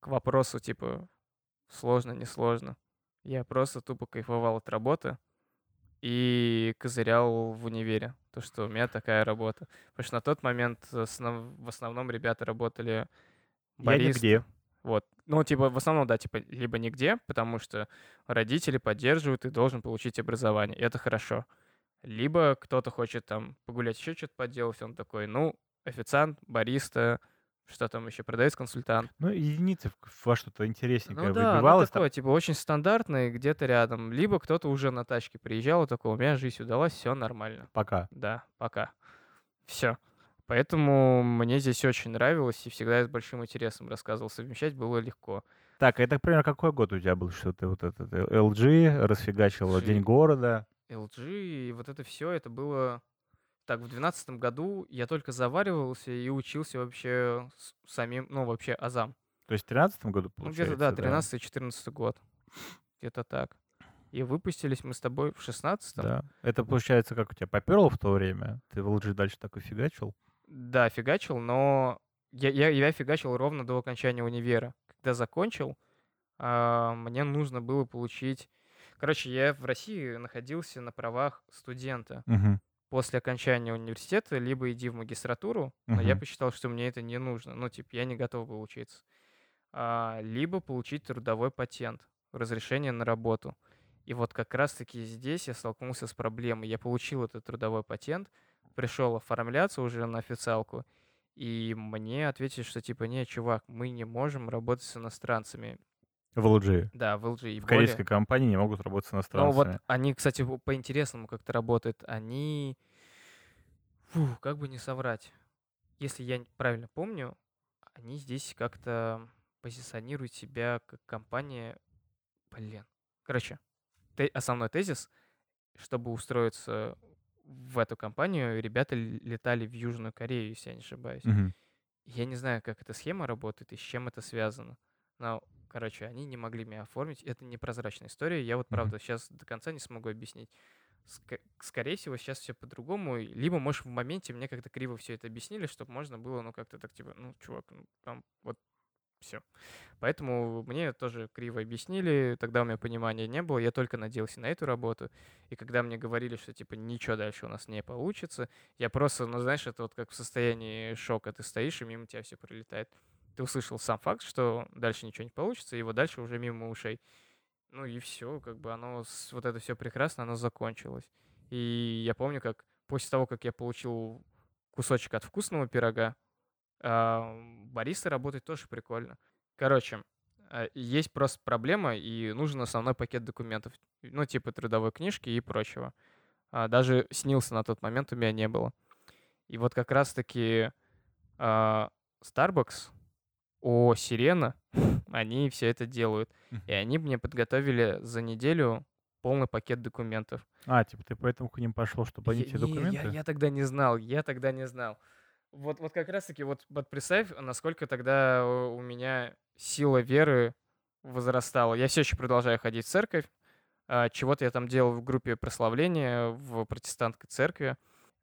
К вопросу, типа, сложно, не сложно. Я просто тупо кайфовал от работы и козырял в универе. То, что у меня такая работа. Потому что на тот момент в основном ребята работали Я бариста- нигде. вот. Ну, типа, в основном, да, типа, либо нигде, потому что родители поддерживают и должен получить образование. И это хорошо. Либо кто-то хочет там погулять, еще что-то поделать, он такой, ну, официант, бариста, что там еще продавец, консультант. Ну, единицы во что-то интересненькое Ну да, ну выбивалось. там. такое, типа, очень стандартный, где-то рядом. Либо кто-то уже на тачке приезжал и такой, у меня жизнь удалась, все нормально. Пока. Да, пока. Все. Поэтому мне здесь очень нравилось, и всегда с большим интересом рассказывал. Совмещать было легко. Так, а это, примерно, какой год у тебя был, что ты вот этот э, LG расфигачил LG. День города? LG и вот это все, это было... Так, в двенадцатом году я только заваривался и учился вообще самим, ну, вообще азам. То есть в 13 году, Ну, получается, где-то, да, 13-14 год. Где-то так. И выпустились мы с тобой в 16 Да. Это, получается, как у тебя поперло в то время? Ты в LG дальше так и фигачил? Да, фигачил, но я, я, я фигачил ровно до окончания универа. Когда закончил, а, мне нужно было получить... Короче, я в России находился на правах студента. Мгм. После окончания университета либо иди в магистратуру, но я Мгм. посчитал, что мне это не нужно. Ну, типа, я не готов был учиться. А, либо получить трудовой патент, разрешение на работу. И вот как раз-таки здесь я столкнулся с проблемой. Я получил этот трудовой патент, пришел оформляться уже на официалку, И мне ответили, что типа, не, чувак, мы не можем работать с иностранцами. В LG. Да, в LG. И В более- корейской компании не могут работать с Ну иностранцами. вот они, кстати, по- по-интересному как-то работают. Они, фу, как бы не соврать. Если я правильно помню, они здесь как-то позиционируют себя как компания... Блин. Короче, те- основной тезис, чтобы устроиться в эту компанию, ребята летали в Южную Корею, если я не ошибаюсь. Мгм. Я не знаю, как эта схема работает и с чем это связано. Но, короче, они не могли меня оформить. Это непрозрачная история. Я вот, правда, сейчас до конца не смогу объяснить. Ска- скорее всего, сейчас все по-другому. Либо, может, в моменте мне как-то криво все это объяснили, чтобы можно было, ну, как-то так, типа, ну, чувак, ну, там вот все. Поэтому мне тоже криво объяснили, тогда у меня понимания не было, я только надеялся на эту работу. И когда мне говорили, что, типа, ничего дальше у нас не получится, я просто, ну, знаешь, это вот как в состоянии шока. Ты стоишь, и мимо тебя все пролетает. Ты услышал сам факт, что дальше ничего не получится, вот дальше уже мимо ушей. Ну и все, как бы оно, вот это все прекрасно, оно закончилось. И я помню, как после того, как я получил кусочек от вкусного пирога, а, бариста работать тоже прикольно. Короче, а, есть просто проблема, и нужен основной пакет документов. Ну, типа трудовой книжки и прочего. А, Даже снился на тот момент у меня не было. И вот как раз-таки Starbucks, о Сирена, они все это делают. И они мне подготовили за неделю полный пакет документов. А, типа ты поэтому к ним пошел, чтобы они тебе документы? Я, я тогда не знал, я тогда не знал. Вот, вот как раз-таки, вот, вот представь, насколько тогда у у меня сила веры возрастала. Я все еще продолжаю ходить в церковь. а, Чего-то я там делал в группе прославления в протестантской церкви.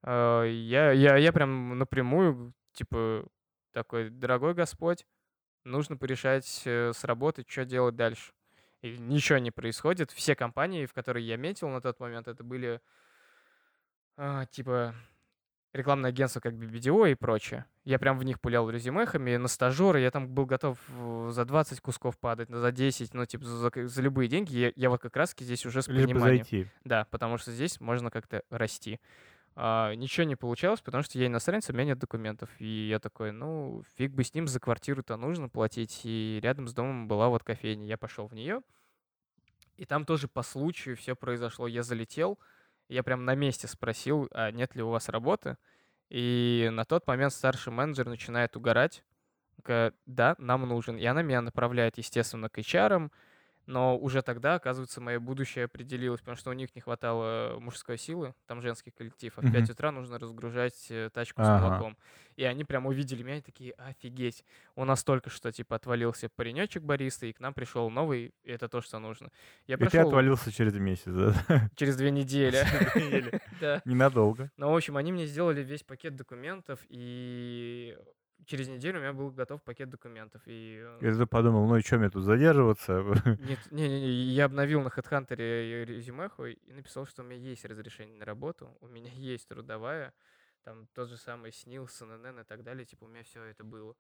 А, Я, я, я прям напрямую, типа, такой, дорогой Господь, нужно порешать э, с работы, что делать дальше. И ничего не происходит. Все компании, в которые я метил на тот момент, это были а, типа рекламное агентство как BBDO и прочее. Я прям в них пулял резюмехами на стажеры, я там был готов э, за 20 кусков падать, за 10, ну, типа, за, за любые деньги. Я, я вот как раз-таки здесь уже с Лишь бы пониманием. зайти. Да, потому что здесь можно как-то расти. А, ничего не получалось, потому что я иностранец, у меня нет документов. И я такой, ну, фиг бы с ним, за квартиру-то нужно платить. И рядом с домом была вот кофейня. Я пошел в нее, и там тоже по случаю все произошло. Я залетел, я прям на месте спросил, а нет ли у вас работы. И на тот момент старший менеджер начинает угорать. Да, нам нужен. И она меня направляет, естественно, к HR, но уже тогда, оказывается, мое будущее определилось, потому что у них не хватало мужской силы, там женский коллектив, а в 5 Мгм. утра нужно разгружать э, тачку с молоком. И они прям увидели меня и такие, офигеть, у нас только что, типа, отвалился паренечек бариста, и к нам пришел новый, и это то, что нужно. Я И ты прошел отвалился через месяц, да? через две недели. Ненадолго. Ну, в общем, они мне сделали весь пакет документов, и через неделю у меня был готов пакет документов. И э, И ты подумал, ну и что мне тут задерживаться? Нет, не, не, не, я обновил на HeadHunter резюмеху и написал, что у меня есть разрешение на работу, у меня есть трудовая, там тот же самый СНИЛ, СНН и так далее, типа у меня все это было.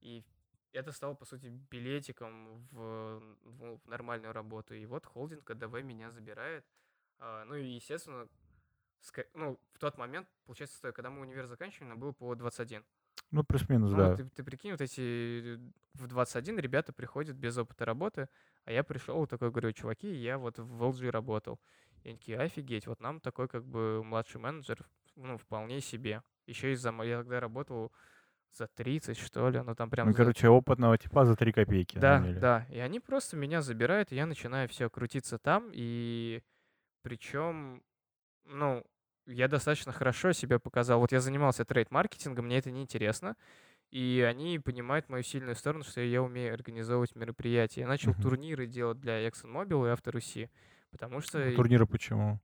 И это стало, по сути, билетиком в, в нормальную работу. И вот холдинг КДВ меня забирает. А, ну и, естественно, ну, в тот момент, получается, когда мы универ заканчивали, нам было по 21. Ну, плюс-минус, Ну, да. ты, ты прикинь, вот эти э, в 21 ребята приходят без опыта работы, а я пришел такой, говорю, чуваки, я вот в LG работал. И они такие, офигеть, вот нам такой как бы младший менеджер, ну, вполне себе. Еще из-за, мо- я тогда работал за 30, что ли, ну, там прям Ну, за- короче, опытного типа за 3 копейки да, наняли. да. И они просто меня забирают, и я начинаю все крутиться там. И причем, ну, я достаточно хорошо себя показал. Вот я занимался трейд-маркетингом, мне это неинтересно. И они понимают мою сильную сторону, что я умею организовывать мероприятия. Я начал Мгм. турниры делать для ExxonMobil и Авторуси, потому что Ну, Турниры почему?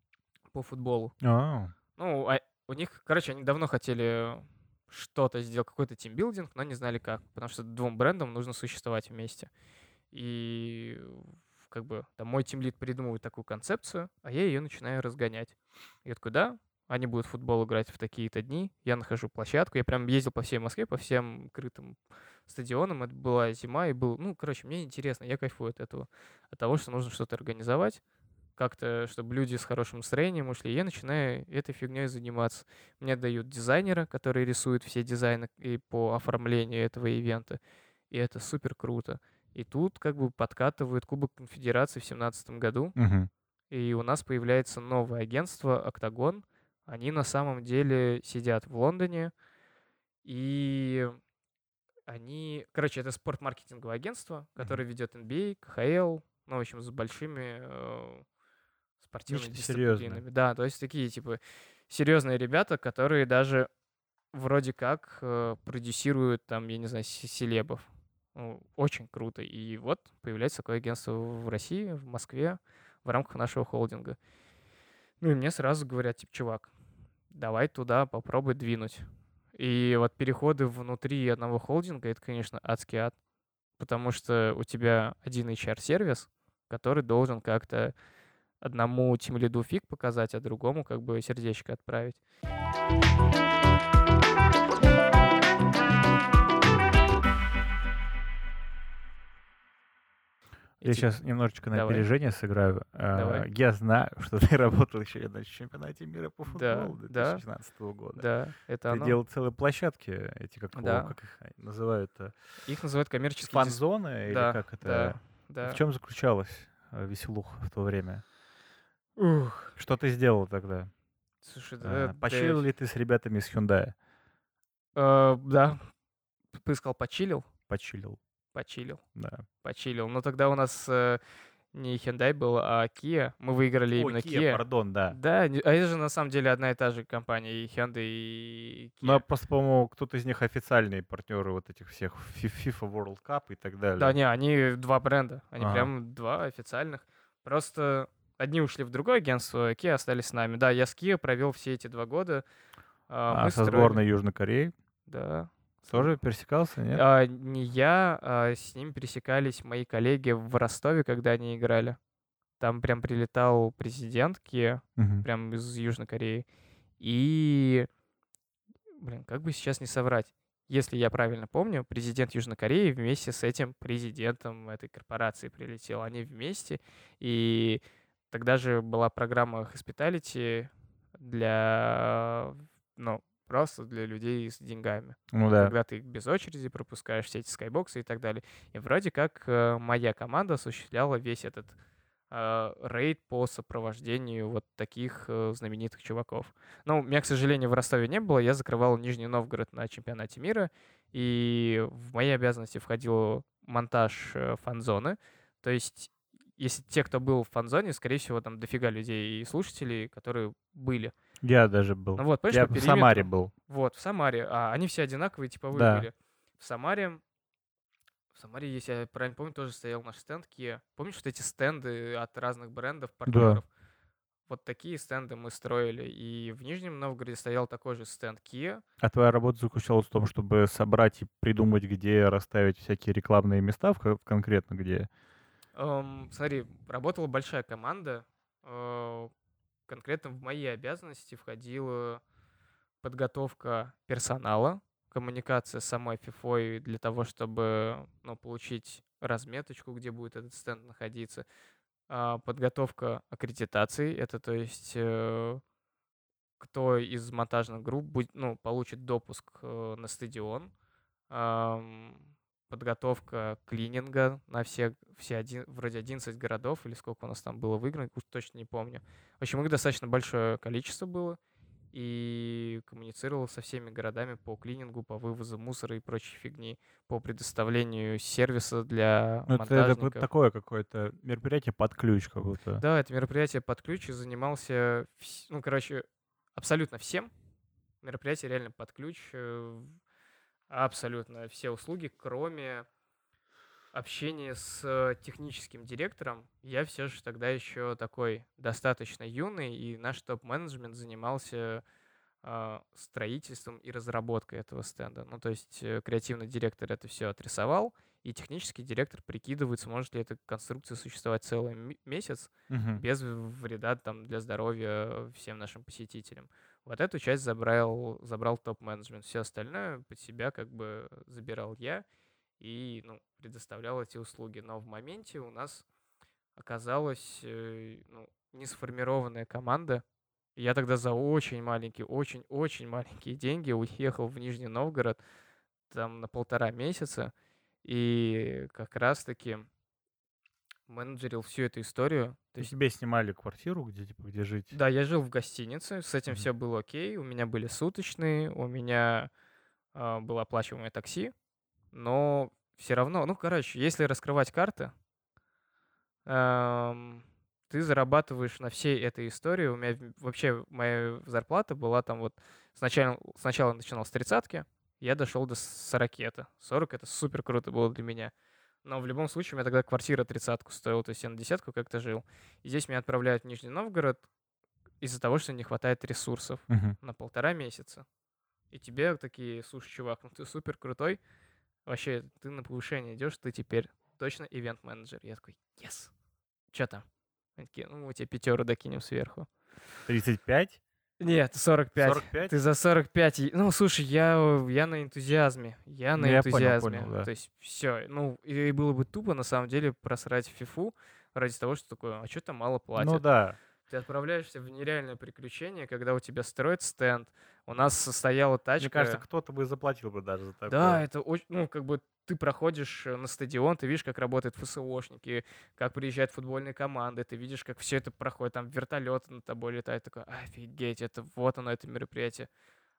по футболу. А, Ну, а у них, короче, они давно хотели что-то сделать, какой-то тимбилдинг, но не знали как, потому что двум брендам нужно существовать вместе. И как бы там мой тимлид придумывает такую концепцию, а я ее начинаю разгонять. Я такой, да, они будут в футбол играть в такие-то дни, я нахожу площадку, я прям ездил по всей Москве, по всем крытым стадионам, это была зима, и был, ну, короче, мне интересно, я кайфую от этого, от того, что нужно что-то организовать, как-то, чтобы люди с хорошим настроением ушли, я начинаю этой фигней заниматься. Мне дают дизайнера, который рисует все дизайны и по оформлению этого ивента. И это супер круто. И тут как бы подкатывает Кубок Конфедерации в 2017 году. Мгм. И у нас появляется новое агентство «Октагон». Они на самом деле сидят в Лондоне. И они... Короче, это спорт-маркетинговое агентство, которое ведет NBA, КХЛ, ну, в общем, с большими э, спортивными Нечто серьезное. дисциплинами. Да, то есть такие, типа, серьезные ребята, которые даже вроде как э, продюсируют там, я не знаю, се- селебов. Ну, очень круто. И вот появляется такое агентство в России, в Москве, в рамках нашего холдинга. Ну и мне сразу говорят, типа, чувак, давай туда попробуй двинуть. И вот переходы внутри одного холдинга, это, конечно, адский ад. Потому что у тебя один HR-сервис, который должен как-то одному тимлиду фиг показать, а другому как бы сердечко отправить. Я ти- сейчас немножечко на Давай. опережение сыграю. А, Давай. Я знаю, что ты работал еще на чемпионате мира по футболу да. 2016 года. Да, это Ты оно. делал целые площадки, эти как, Да. как их называют-то? Их называют коммерческие Фан-зоны или Да, как это? да, да. В чем заключалась э, веселуха в то время? Ух, Что ты сделал тогда? слушай, А, да, Почилил да, ли ты с ребятами из Hyundai? э, да, сказал почилил? Почилил, Почилил, да. почилил. Но тогда у нас э, не Hyundai был, а Kia. Мы выиграли О, именно Kia, Kia. пардон, да. Да, а это же на самом деле одна и та же компания, и Hyundai, и Kia. Но просто, по-моему, кто-то из них официальные партнеры вот этих всех FIFA World Cup и так далее. Да, не, они два бренда. Они Ага. прям два официальных. Просто одни ушли в другое агентство, а Kia остались с нами. Да, я с Kia провел все эти два года. А, А мы со строили- сборной Южной Кореи Да. Тоже пересекался, нет? А, не я, а с ним пересекались мои коллеги в Ростове, когда они играли. Там прям прилетал президент Kia, Мгм. прям из Южной Кореи. И, блин, как бы сейчас не соврать. Если я правильно помню, президент Южной Кореи вместе с этим президентом этой корпорации прилетел. Они вместе. И тогда же была программа Hospitality для, ну, просто для людей с деньгами Ну да. когда ты без очереди пропускаешь все эти скайбоксы и так далее. И вроде как э, моя команда осуществляла весь этот э, рейд по сопровождению вот таких э, знаменитых чуваков. Ну, меня, к сожалению, в Ростове не было. Я закрывал Нижний Новгород на чемпионате мира, и в мои обязанности входил монтаж э, фан-зоны. То есть, если те, кто был в фан-зоне, скорее всего, там дофига людей и слушателей, которые были. Я даже был. Ну вот, Я в Самаре был. вот, в Самаре. А, они все одинаковые, типовые Да. были. В Самаре... В Самаре, если я правильно помню, тоже стоял наш стенд Kia. Помнишь вот эти стенды от разных брендов, партнеров? Вот такие стенды мы строили. И в Нижнем Новгороде стоял такой же стенд Kia. А твоя работа заключалась в том, чтобы собрать и придумать, где расставить всякие рекламные места, в ко- конкретно где. Эм, смотри, работала большая команда. Э, конкретно в мои обязанности входила подготовка персонала, коммуникация с самой FIFA для того, чтобы ну, получить разметочку, где будет этот стенд находиться, а, подготовка аккредитации, это то есть э, кто из монтажных групп будет, ну, получит допуск э, на стадион, подготовка клининга на все, все один, вроде 11 городов, или сколько у нас там было выиграно, точно не помню. В общем, их достаточно большое количество было, и коммуницировал со всеми городами по клинингу, по вывозу мусора и прочей фигни, по предоставлению сервиса для Ну, это, это такое какое-то мероприятие под ключ как будто. Да, это мероприятие под ключ и занимался, ну, короче, абсолютно всем. Мероприятие реально под ключ. Абсолютно все услуги, кроме общения с техническим директором. Я все же тогда еще такой достаточно юный, и наш топ-менеджмент занимался а, строительством и разработкой этого стенда. Ну, то есть э, креативный директор это все отрисовал, и технический директор прикидывает, сможет ли эта конструкция существовать целый месяц, Мгм. без вреда там для здоровья всем нашим посетителям. Вот эту часть забрал, забрал топ-менеджмент. Все остальное под себя как бы забирал я и ну, предоставлял эти услуги. Но в моменте у нас оказалось, э, ну, не сформированная команда. Я тогда за очень маленькие, очень-очень маленькие деньги уехал в Нижний Новгород там на полтора месяца. И как раз-таки менеджерил всю эту историю. То есть тебе снимали квартиру, где типа где жить? Да, я жил в гостинице, с этим все было окей. У меня были суточные, у меня э, было оплачиваемое такси, но все равно, ну, короче, если раскрывать карты, эм, ты зарабатываешь на всей этой истории. У меня вообще моя зарплата была там вот сначала, сначала начинал с тридцатки, я дошел до 40 это. 40 это супер круто было для меня. Но в любом случае у меня тогда квартира тридцатку стоила, то есть я на десятку как-то жил. И здесь меня отправляют в Нижний Новгород из-за того, что не хватает ресурсов Мгм. на полтора месяца. И тебе такие, слушай, чувак, ну ты супер крутой, вообще ты на повышение идешь, ты теперь точно ивент-менеджер. Я такой, yes. Че там? Они такие, ну мы тебе пятеру докинем сверху. 35? Нет, 45. 45? Ты за 45. и- Ну, слушай, я, я на энтузиазме. Я на Ну, я понял, энтузиазме. понял, да. То есть, все. Ну, и было бы тупо, на самом деле, просрать фифу ради того, что такое, а что там мало платят. Ну да. Ты отправляешься в нереальное приключение, когда у тебя строят стенд. У нас стояла тачка. Мне кажется, кто-то бы заплатил бы даже за такое. Да, это очень, ну, как бы ты проходишь э, на стадион, ты видишь, как работают ФСОшники, как приезжают футбольные команды, ты видишь, как все это проходит, там вертолеты над тобой летают, такой, офигеть, это вот оно, это мероприятие.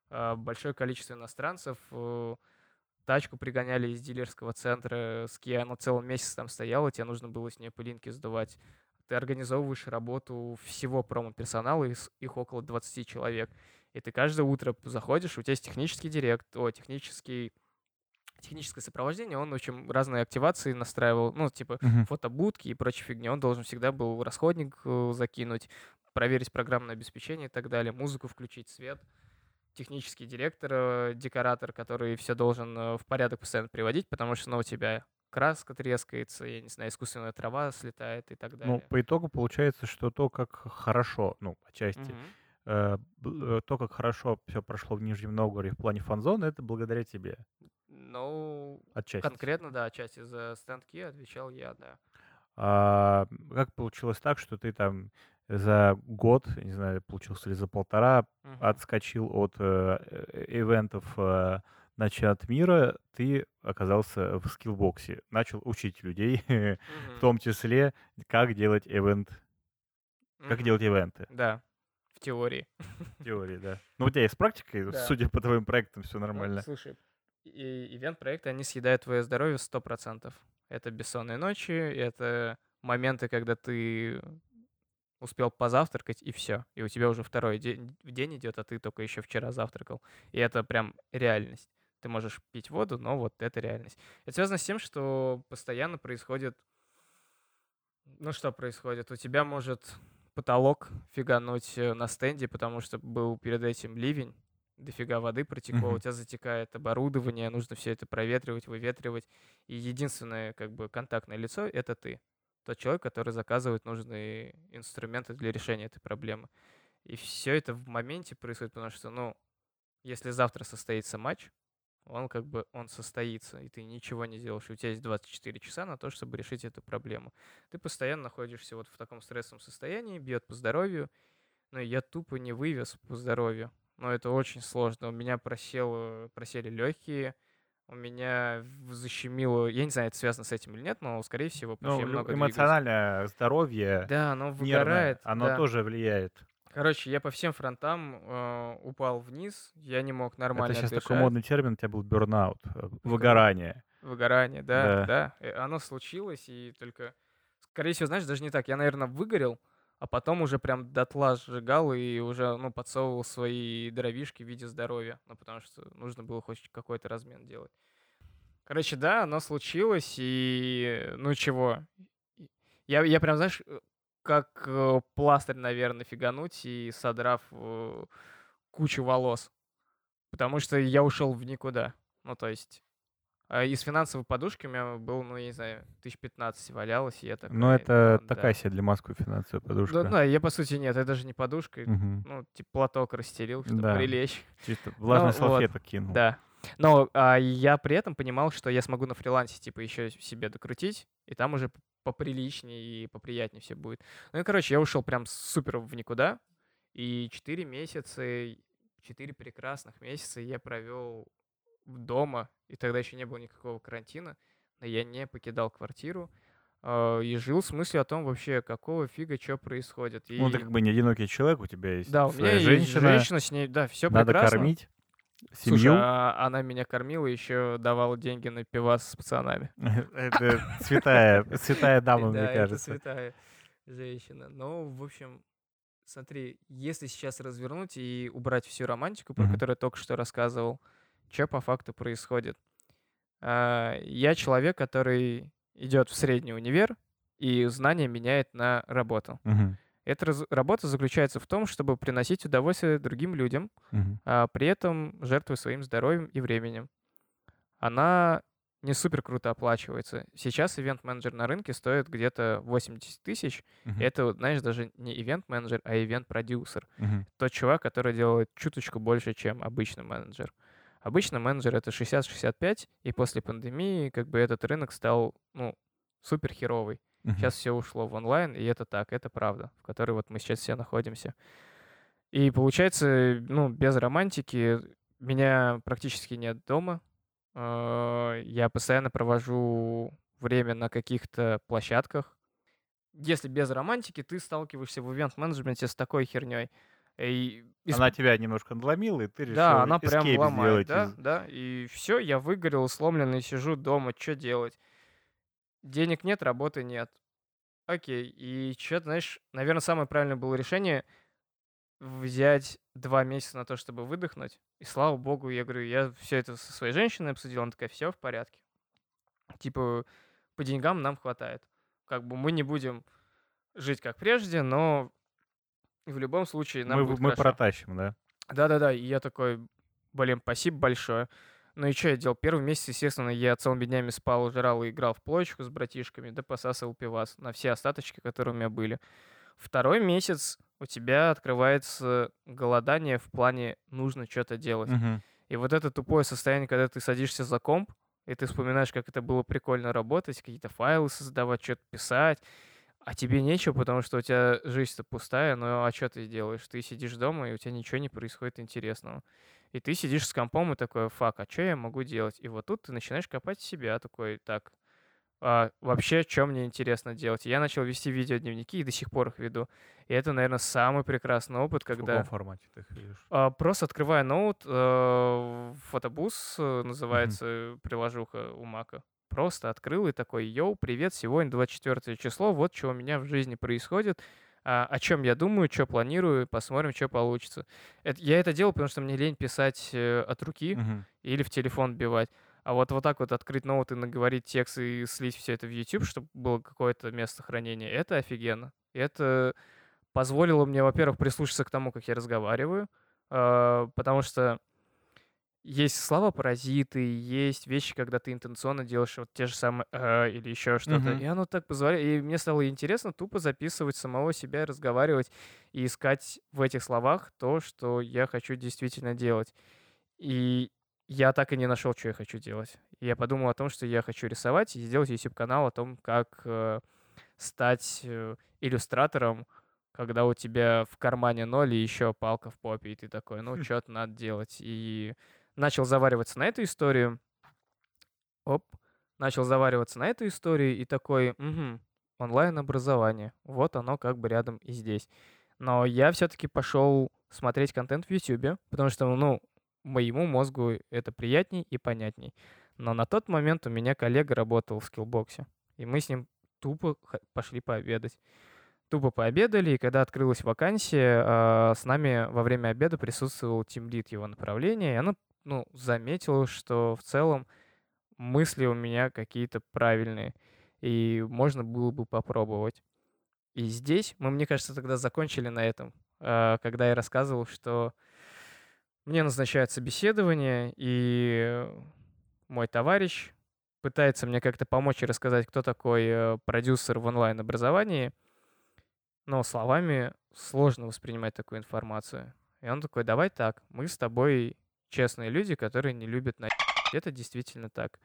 А, Большое количество иностранцев, э, тачку пригоняли из дилерского центра с Kia, она целый месяц там стояла, тебе нужно было с нее пылинки сдувать. Ты организовываешь работу всего промо-персонала, их около 20 человек. И ты каждое утро заходишь, у тебя есть технический директ, о, технический техническое сопровождение, он, в общем, разные активации настраивал, ну, типа Мгм. фотобудки и прочей фигни. Он должен всегда был расходник э, закинуть, проверить программное обеспечение и так далее, музыку включить, свет. Технический директор, э, декоратор, который все должен э, в порядок постоянно приводить, потому что, ну, у тебя краска трескается, я не знаю, искусственная трава слетает и так Ну, далее. по итогу получается, что то, как хорошо, ну, отчасти, Мгм. э, э, то, как хорошо все прошло в Нижнем Новгороде в плане фан-зоны, это благодаря тебе, Ну, отчасти. конкретно, да, отчасти за стендки отвечал я, да. А как получилось так, что ты там за год, не знаю, получился ли за полтора, Мгм. отскочил от э, э, ивентов э, чемпионат мира, ты оказался в скиллбоксе, начал учить людей, в том числе, как делать ивент, как делать ивенты. Да, в теории. В теории, да. Ну, у тебя есть практика, Да. судя по твоим проектам, все Ну, нормально. слушай, и- ивент-проекты, они съедают твое здоровье 100%. Это бессонные ночи, это моменты, когда ты успел позавтракать, и все. И у тебя уже второй день, день идет, а ты только еще вчера завтракал. И это прям реальность. Ты можешь пить воду, но вот это реальность. Это связано с тем, что постоянно происходит... Ну что происходит? У тебя может потолок фигануть э, на стенде, потому что был перед этим ливень, дофига воды протекло, у Мгм. тебя затекает оборудование, нужно все это проветривать, выветривать. И единственное как бы контактное лицо — это ты. Тот человек, который заказывает нужные инструменты для решения этой проблемы. И все это в моменте происходит, потому что, ну, если завтра состоится матч, он как бы, он состоится, и ты ничего не делаешь. У тебя есть 24 часа на то, чтобы решить эту проблему. Ты постоянно находишься вот в таком стрессовом состоянии, бьет по здоровью, но я тупо не вывез по здоровью. Но это очень сложно. У меня просел, просели легкие, у меня защемило, я не знаю, это связано с этим или нет, но, скорее всего, потому Ну, много двигаюсь. эмоциональное здоровье, Да, оно нервное, выгорает. оно да. тоже влияет. Короче, я по всем фронтам э, упал вниз, я не мог Это нормально сейчас дышать. такой модный термин, у тебя был бернаут, э, выгорание. Выгорание, да, Да. да. Э, Оно случилось, и только, скорее всего, знаешь, даже не так. Я, наверное, выгорел, а потом уже прям дотла сжигал и уже, ну, подсовывал свои дровишки в виде здоровья. Ну, потому что нужно было хоть какой-то размен делать. Короче, да, оно случилось, и, ну, чего. Я, я прям, знаешь, э, как э, пластырь, наверное, фигануть и содрав э, кучу волос. Потому что я ушел в никуда. Ну, то есть... а из финансовой подушки у меня был, ну, я не знаю, тысяч 15 валялось, и я такой... Но это «Ну, такая да». себе для Москвы финансовая Да, подушка. да, я, по сути, нет, это даже не подушка, Мгм. ну, типа платок расстелил, чтобы Да. прилечь. Чисто влажный Ну, вот, салфеток кинул. Да. Но а, я при этом понимал, что я смогу на фрилансе, типа, еще себе докрутить, и там уже поприличнее и поприятнее все будет. Ну и, короче, я ушел прям супер в никуда. И 4 месяца, 4 прекрасных месяца я провел дома, и тогда еще не было никакого карантина, но я не покидал квартиру э, и жил с мыслью о том вообще, какого фига, что происходит. И... Ну, ты как бы не одинокий человек, у тебя есть Да, у меня женщина, женщина, с ней, да, все надо прекрасно. кормить Слушай, семью. а она меня кормила, еще давала деньги на пивас с пацанами. Это святая, святая дама, мне Да, это кажется. святая женщина. Ну, в общем, смотри, если сейчас развернуть и убрать всю романтику, про которую я только что рассказывал, что по факту происходит? А, Я человек, который идет в средний универ, и знания меняет на работу. Мгм, Эта раз- работа заключается в том, чтобы приносить удовольствие другим людям, мгм. а при этом жертвуя своим здоровьем и временем. Она не супер круто оплачивается. Сейчас ивент-менеджер на рынке стоит где-то 80 тысяч. И это, знаешь, даже не ивент-менеджер, а ивент-продюсер. мгм. Тот чувак, который делает чуточку больше, чем обычный менеджер. Обычно менеджер это 60-65, и после пандемии как бы этот рынок стал, ну, супер херовый. Мгм. Сейчас все ушло в онлайн, и это так, это правда, в которой вот мы сейчас все находимся. И получается, ну, без романтики меня практически нет дома. Э, Я постоянно провожу время на каких-то площадках. Если без романтики, ты сталкиваешься в ивент-менеджменте с такой херней. И из- Она тебя немножко надломила, и ты решил да, она прям ломает, сделать да, да. И все, я выгорел, сломленный, сижу дома, что делать? Денег нет, работы нет. Окей, и что, знаешь, наверное, самое правильное было решение взять два месяца на то, чтобы выдохнуть. И слава богу, я говорю, я все это со своей женщиной обсудил, она такая, все в порядке. Типа, по деньгам нам хватает. Как бы мы не будем жить как прежде, но в любом случае нам Мы, будет мы хорошо. протащим, да? Да-да-да, и я такой, блин, спасибо большое. Ну и что я делал? Первый месяц, естественно, я целыми днями спал, жрал и играл в плойку с братишками, да посасывал пивас на все остаточки, которые у меня были. Второй месяц у тебя открывается голодание в плане нужно что-то делать. Мгм. И вот это тупое состояние, когда ты садишься за комп, и ты вспоминаешь, как это было прикольно работать, какие-то файлы создавать, что-то писать, а тебе нечего, потому что у тебя жизнь-то пустая, ну а что ты делаешь? Ты сидишь дома, и у тебя ничего не происходит интересного. И ты сидишь с компом и такой, фак, а что я могу делать? И вот тут ты начинаешь копать себя, такой, так, а, вообще, что мне интересно делать? Я начал вести видеодневники и до сих пор их веду. И это, наверное, самый прекрасный опыт, В когда... каком формате ты их видишь? А, Просто открывая ноут, э, фотобус э, называется приложуха у Мака. Просто открыл и такой, йоу, привет, сегодня 24 число, вот что у меня в жизни происходит, а, о чем я думаю, что планирую, посмотрим, что получится. Это- я это делал, потому что мне лень писать э, от руки Мгм. или в телефон бивать. А вот, вот так вот открыть ноут и наговорить текст и слить все это в YouTube, чтобы было какое-то место хранения, это офигенно. Это позволило мне, во-первых, прислушаться к тому, как я разговариваю, а, потому что есть слова-паразиты, есть вещи, когда ты интенционно делаешь вот те же самые «а» или еще что-то. Мгм. И оно так позволяет. И мне стало интересно тупо записывать самого себя, разговаривать и искать в этих словах то, что я хочу действительно делать. И я так и не нашел, что я хочу делать. Я подумал о том, что я хочу рисовать и сделать YouTube-канал о том, как э, стать э, иллюстратором, когда у тебя в кармане ноль и еще палка в попе, и ты такой, ну, что-то надо делать. И начал завариваться на эту историю. Оп. Начал завариваться на эту историю и такой, угу, онлайн-образование. Вот оно как бы рядом и здесь. Но я все-таки пошел смотреть контент в YouTube, потому что, ну, моему мозгу это приятней и понятней. Но на тот момент у меня коллега работал в скиллбоксе, и мы с ним тупо пошли пообедать. Тупо пообедали, и когда открылась вакансия, а, с нами во время обеда присутствовал тимлид его направления, и она ну, заметила, что в целом мысли у меня какие-то правильные, и можно было бы попробовать. И здесь мы, мне кажется, тогда закончили на этом, а, когда я рассказывал, что мне назначают собеседование, и мой товарищ пытается мне как-то помочь и рассказать, кто такой э, продюсер в онлайн-образовании, но словами сложно воспринимать такую информацию. И он такой, давай так, мы с тобой честные люди, которые не любят на... Это действительно так.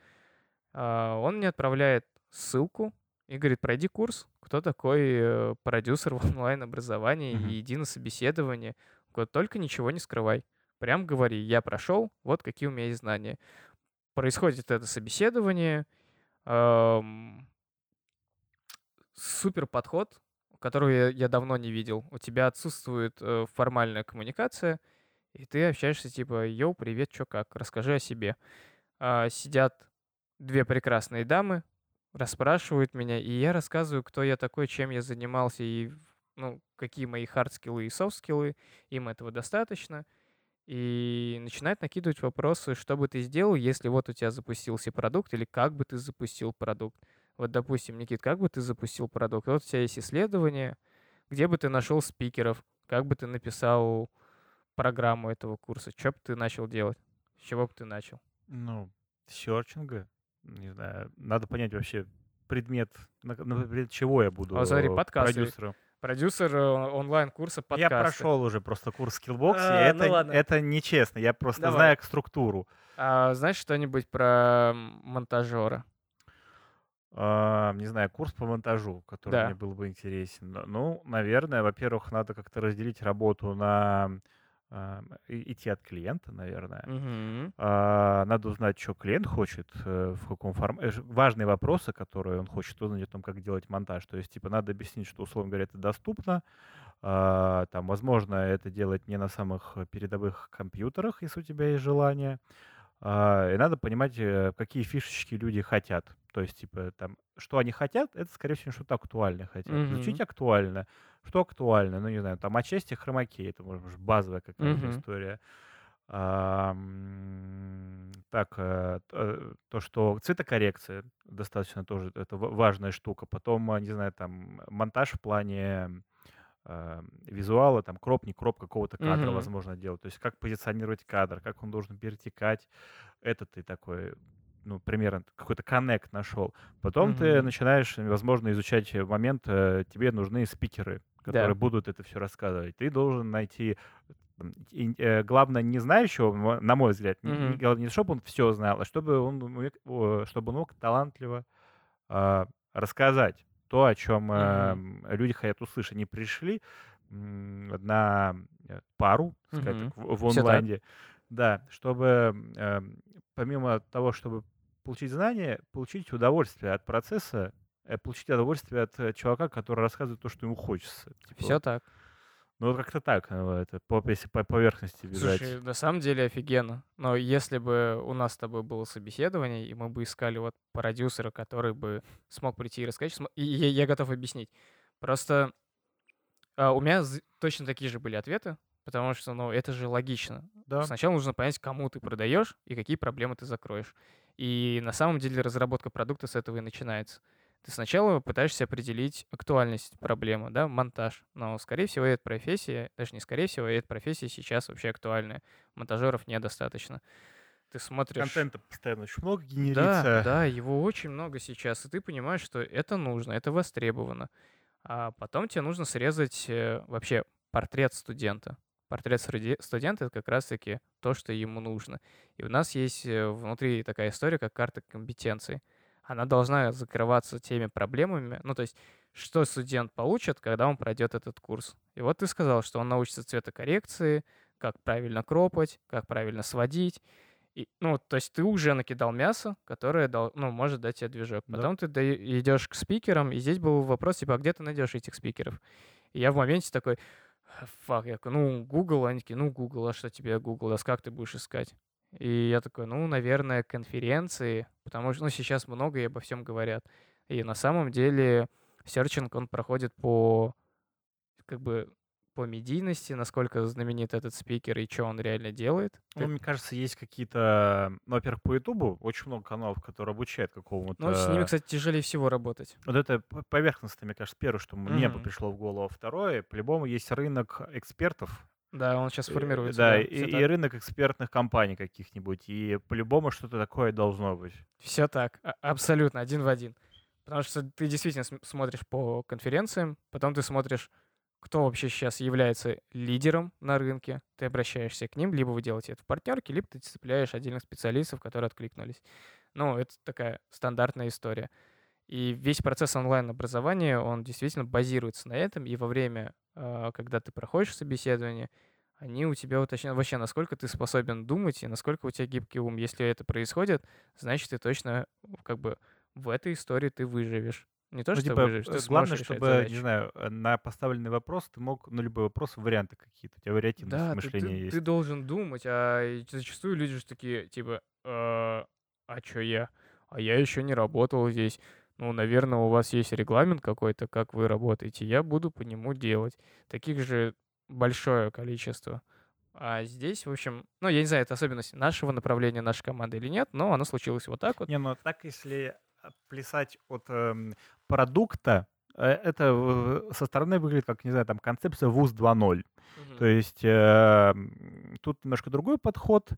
А, Он мне отправляет ссылку, и говорит, пройди курс, кто такой э, продюсер в онлайн-образовании, Мгм. и иди на собеседование. Говорит, только ничего не скрывай. Прям говори, я прошел, вот какие у меня есть знания. Происходит это собеседование, ам, супер подход, которого я, я давно не видел. У тебя отсутствует э, формальная коммуникация, и ты общаешься типа, yo, привет, чё как, расскажи о себе. А, сидят две прекрасные дамы, расспрашивают меня, и я рассказываю, кто я такой, чем я занимался, и ну, какие мои хард-скиллы и софт-скиллы, им этого достаточно. И начинают накидывать вопросы, что бы ты сделал, если вот у тебя запустился продукт, или как бы ты запустил продукт. Вот, допустим, Никит, как бы ты запустил продукт? Вот у тебя есть исследование, где бы ты нашел спикеров, как бы ты написал программу этого курса, что бы ты начал делать, с чего бы ты начал? Ну, серчинга, не знаю, надо понять вообще предмет, на, на предмет чего я буду А, смотри, э, подкасты. продюсером. Продюсер э, онлайн-курса Я подкасты. прошел уже просто курс Skillbox, и А, ну это, ладно. это нечестно, я просто Давай. знаю структуру. А знаешь что-нибудь про монтажера? А, не знаю, курс по монтажу, который Да. мне был бы интересен. Ну, наверное, во-первых, надо как-то разделить работу на и- идти от клиента, наверное. Мгм. А, Надо узнать, что клиент хочет, э, в каком формате. Важные вопросы, которые он хочет узнать о том, как делать монтаж. То есть, типа, надо объяснить, что, условно говоря, это доступно. А, Там, возможно, это делать не на самых передовых компьютерах, если у тебя есть желание. А, И надо понимать, э, какие фишечки люди хотят. То есть, типа, там, что они хотят, это, скорее всего, что-то актуальное хотят. Мгм. Изучить актуально. Что актуально? Ну, не знаю, там, отчасти хромакей, это, может быть, базовая какая-то Мгм. история. А, Так, э, э, то, что цветокоррекция достаточно тоже, это ва- важная штука. Потом, а, не знаю, там, монтаж в плане а, визуала, там, кроп, не кроп какого-то кадра, Мгм. возможно, делать. То есть как позиционировать кадр, как он должен перетекать. Это ты такой, ну, примерно какой-то коннект нашел. Потом ты Мгм. начинаешь, возможно, изучать момент, э, тебе нужны спикеры, которые Да. будут это все рассказывать. Ты должен найти и, э, главное, не знающего, на мой взгляд, не, не- главное, не чтобы он все знал, а чтобы он, чтобы он мог талантливо а, рассказать то, о чем Мгм. люди хотят услышать. Они пришли м, на э, пару, Мгм. так, в, в так. онлайне, да, чтобы эм, помимо того, чтобы получить знания, получить удовольствие от процесса, э, получить удовольствие от э, чувака, который рассказывает то, что ему хочется. Типа, Все так. Ну, вот как-то так, э, это, по, если по поверхности вязать. Слушай, на самом деле офигенно. Но если бы у нас с тобой было собеседование, и мы бы искали вот продюсера, который бы смог прийти и рассказать, и я, я готов объяснить. Просто а, у меня точно такие же были ответы, потому что, ну, это же логично. Да. Сначала нужно понять, кому ты продаешь и какие проблемы ты закроешь. И на самом деле разработка продукта с этого и начинается. Ты сначала пытаешься определить актуальность проблемы, да, монтаж. Но, скорее всего, эта профессия, даже не скорее всего, эта профессия сейчас вообще актуальная. Монтажеров недостаточно. Ты смотришь... Контента постоянно очень много Да, генерится. да, его очень много сейчас, и ты понимаешь, что это нужно, это востребовано. А потом тебе нужно срезать э, вообще портрет студента. Портрет студе- студента — это как раз-таки то, что ему нужно. И у нас есть э, внутри такая история, как карта компетенций. Она должна закрываться теми проблемами, ну, то есть, что студент получит, когда он пройдет этот курс. И вот ты сказал, что он научится цветокоррекции, как правильно кропать, как правильно сводить. И, ну, то есть ты уже накидал мясо, которое дал, ну, может дать тебе движок. Да. Потом ты даё- идешь к спикерам, и здесь был вопрос, типа, а где ты найдешь этих спикеров? И я в моменте такой, фак, я ну, Google, они такие, ну, Google, а что тебе Google, с как ты будешь искать? И я такой, ну, наверное, конференции, потому что, ну, сейчас много и обо всем говорят. И на самом деле серчинг, он проходит по, как бы, по медийности, насколько знаменит этот спикер и что он реально делает. Ну, мне кажется, есть какие-то... Ну, во-первых, по Ютубу очень много каналов, которые обучают какому-то... Ну, с ними, кстати, тяжелее всего работать. Вот это поверхностно, мне кажется, первое, что мне бы пришло в голову. Второе, по-любому есть рынок экспертов. Да, он сейчас э, формируется. Да, Да, и, и рынок экспертных компаний каких-нибудь. И по-любому что-то такое должно быть. Все так, а- абсолютно, один в один. Потому что ты действительно см- смотришь по конференциям, потом ты смотришь, кто вообще сейчас является лидером на рынке, ты обращаешься к ним, либо вы делаете это в партнерке, либо ты цепляешь отдельных специалистов, которые откликнулись. Ну, это такая стандартная история. И весь процесс онлайн-образования, он действительно базируется на этом, и во время, когда ты проходишь собеседование, они у тебя уточняют вообще, насколько ты способен думать и насколько у тебя гибкий ум. Если это происходит, значит, ты точно как бы в этой истории ты выживешь. Не то, Ну, что типа, выживешь, ты э, главное, сможешь решать чтобы, не задачу. знаю, э, на поставленный вопрос ты мог, на любой вопрос, варианты какие-то, у тебя вариативность Да, ты, мышления ты, есть. ты должен думать, а зачастую люди же такие, типа, «А, а чё я? А я еще не работал здесь. Ну, наверное, у вас есть регламент какой-то, как вы работаете. Я буду по нему делать. Таких же большое количество. А здесь, в общем, ну, я не знаю, это особенность нашего направления, нашей команды или нет, но оно случилось вот так вот. Не, ну так, если а, плясать от эм, продукта, э, это э, со стороны выглядит как, не знаю, там концепция ВУЗ 2.0. То Мгм. есть э, тут немножко другой подход,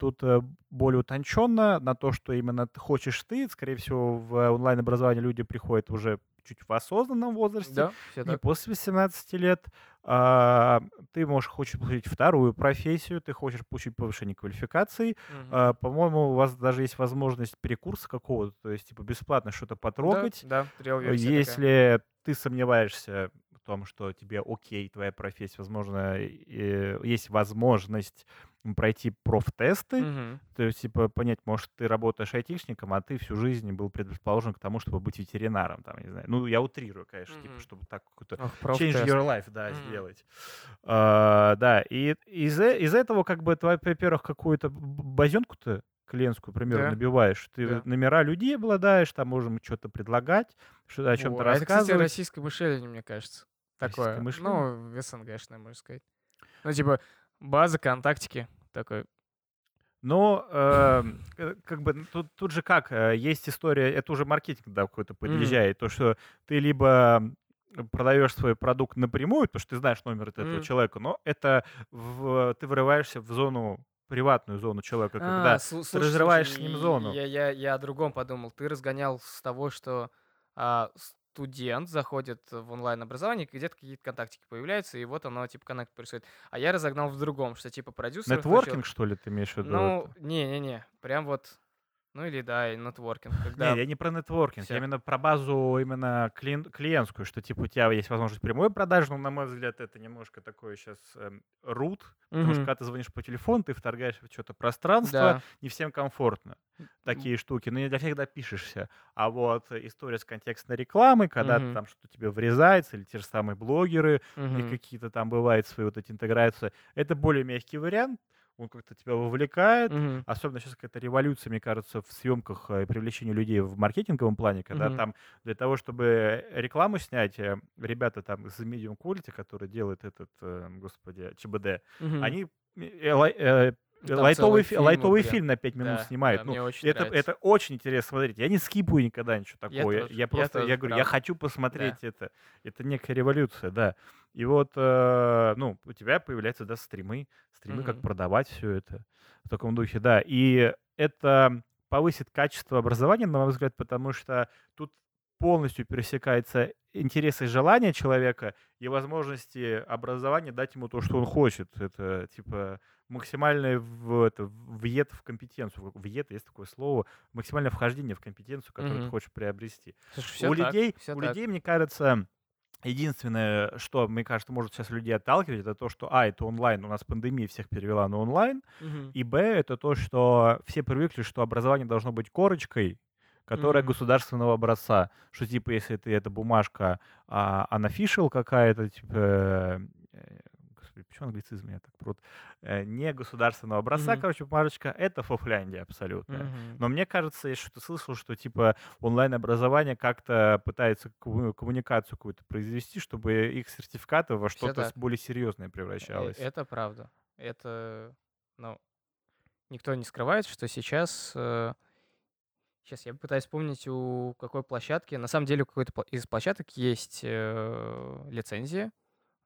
тут э, более утонченно на то, что именно ты хочешь ты. Скорее всего, в онлайн-образование люди приходят уже чуть в осознанном возрасте, Да, все не так. после 18 лет. А, ты можешь, хочешь получить вторую профессию, ты хочешь получить повышение квалификации. Мгм. А, по-моему, у вас даже есть возможность перекурса какого-то, то есть типа бесплатно что-то Да, потрогать. да, Э, реал-версия такая. Если ты сомневаешься в том, что тебе окей, твоя профессия, возможно, есть возможность пройти профтесты, Мгм. то есть, типа, понять, может, ты работаешь айтишником, а ты всю жизнь был предрасположен к тому, чтобы быть ветеринаром, там, не знаю. Ну, я утрирую, конечно, типа, Мгм. чтобы так какой-то change your life, да, Мгм. сделать. А, да, и из, из этого, как бы, ты, во-первых, какую-то б- базенку-то клиентскую, примерно, Да, набиваешь. Ты да. номера людей обладаешь, там можем что-то предлагать, что, о чем-то а это, кстати, рассказывать. российское мышление, мне кажется. Такое. мышление? Ну, СНГшное, можно сказать. Ну, типа, база, контактики. Такой. Но эм, э, как бы тут, тут же как, э, есть история, это уже маркетинг да, какой-то подъезжает, то, что ты либо продаешь свой продукт напрямую, потому что ты знаешь номер этого М. человека, но это в- ты вырываешься в зону, приватную зону человека, когда А, ты слушай, разрываешь с ним зону. Я, я, я о другом подумал. Ты разгонял с того, что а, студент заходит в онлайн-образование, где-то какие-то контактики появляются, и вот оно, типа, коннект происходит. А я разогнал в другом, что, типа, продюсер... Нетворкинг, что ли, ты имеешь в виду? Ну, не-не-не, прям вот... Ну или да, и нетворкинг, Не, когда... я не про нетворкинг, Всё. я именно про базу именно клиен- клиентскую, что типа у тебя есть возможность прямой продажи, но на мой взгляд это немножко такое сейчас рут, потому что когда ты звонишь по телефону, ты вторгаешь в что-то пространство, Да. не всем комфортно такие штуки, но не для всех допишешься. А вот история с контекстной рекламой, когда Мгм. там что-то тебе врезается, или те же самые блогеры, у них Мгм. какие-то там бывают свои вот эти интеграции, это более мягкий вариант, он как-то тебя вовлекает, Мгм. Особенно сейчас какая-то революция, мне кажется, в съемках э, и привлечении людей в маркетинговом плане, когда Мгм. там для того, чтобы рекламу снять, э, ребята там из Medium Quality, которые делают этот, э, господи, ЧБД, Мгм. они э, Там лайтовый, целые фи- фильмы лайтовый прям. фильм на 5 минут Да, снимают. да, Ну, очень это, нравится. это очень интересно смотреть. Я не скипаю никогда ничего Я такого. Я, тоже, я я просто, я тоже, говорю, я правда. хочу посмотреть это. Это некая революция, да. И вот, э, ну, у тебя появляются, да, стримы, стримы, как Мгм. продавать все это в таком духе, да. И это повысит качество образования, на мой взгляд, потому что тут полностью пересекается интересы и желания человека и возможности образования дать ему то, что он хочет. Это типа максимальное в, это, въед в компетенцию. Въед, есть такое слово. Максимальное вхождение в компетенцию, которую ты Мгм. хочешь приобрести. Слушай, всё у так, людей, всё у так. людей, мне кажется, единственное, что, мне кажется, может сейчас людей отталкивать, это то, что, а, это онлайн, у нас пандемия всех перевела на онлайн, Мгм. и, б, это то, что все привыкли, что образование должно быть корочкой, которая Мгм. государственного образца. Что, типа, если ты, эта бумажка а, unofficial какая-то, типа, почему англицизм я так прут? Э, не государственного образца, Мгм. короче, бумажечка, это фофляндия абсолютно. Мгм. Но мне кажется, я что-то слышал, что типа онлайн-образование как-то пытается комму- коммуникацию какую-то произвести, чтобы их сертификаты во что-то более серьезное Э, превращалось. Это правда. Это, ну, никто не скрывает, что сейчас... Сейчас я пытаюсь вспомнить, у какой площадки. На самом деле, у какой-то из площадок есть э, лицензия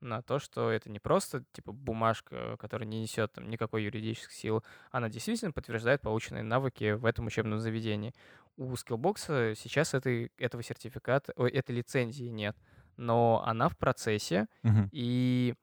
на то, что это не просто типа бумажка, которая не несет там, никакой юридической силы, она действительно подтверждает полученные навыки в этом учебном заведении. У Skillbox сейчас этой, этого сертификата, ой, этой лицензии нет, но она в процессе, Мгм. и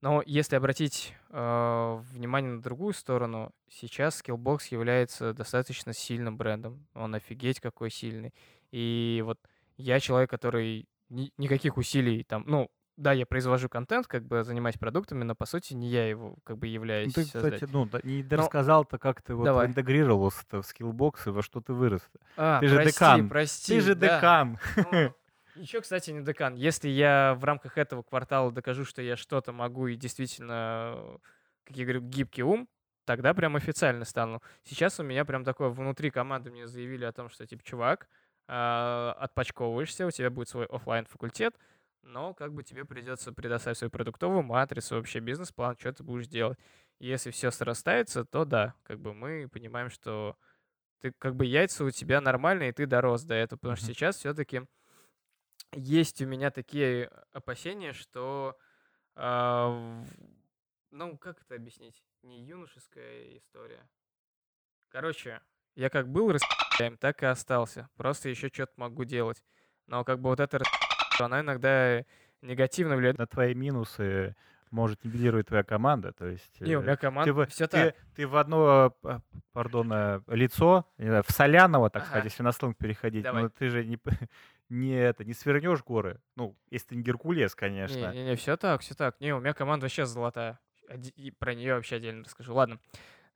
Но если обратить э, внимание на другую сторону, сейчас Skillbox является достаточно сильным брендом. Он офигеть какой сильный. И вот я человек, который ни, никаких усилий там, ну, да, я произвожу контент, как бы занимаюсь продуктами, но по сути не я его как бы являюсь. Ты, кстати, ну, не рассказал-то, как ты вот давай. интегрировался в Skillbox и во что ты вырос. А, ты же прости, декан. Прости, ты же да. декан. Ну, Еще, кстати, не декан. Если я в рамках этого квартала докажу, что я что-то могу и действительно, как я говорю, гибкий ум, тогда прям официально стану. Сейчас у меня прям такое внутри команды мне заявили о том, что типа, чувак, э, отпочковываешься, у тебя будет свой офлайн факультет, но как бы тебе придется предоставить свою продуктовую матрицу, вообще бизнес-план, что ты будешь делать. Если все срастается, то да, как бы мы понимаем, что ты как бы яйца у тебя нормальные, и ты дорос до этого, потому что сейчас все-таки есть у меня такие опасения, что, э, ну, как это объяснить? Не юношеская история. Короче, я как был распи***ем, так и остался. Просто еще что-то могу делать. Но как бы вот это она иногда негативно влияет. На твои минусы может нивелировать твоя команда. То есть, не, у э, меня команда, ты, все ты, так. Ты в одно, пардон, э, лицо, в соляного, так ага. сказать, если на сленг переходить, Давай. но ты же не, не, это, не свернешь горы. Ну, если ты не Геркулес, конечно. Не-не-не, все так, все так. Не, у меня команда вообще золотая. И про нее вообще отдельно расскажу. Ладно,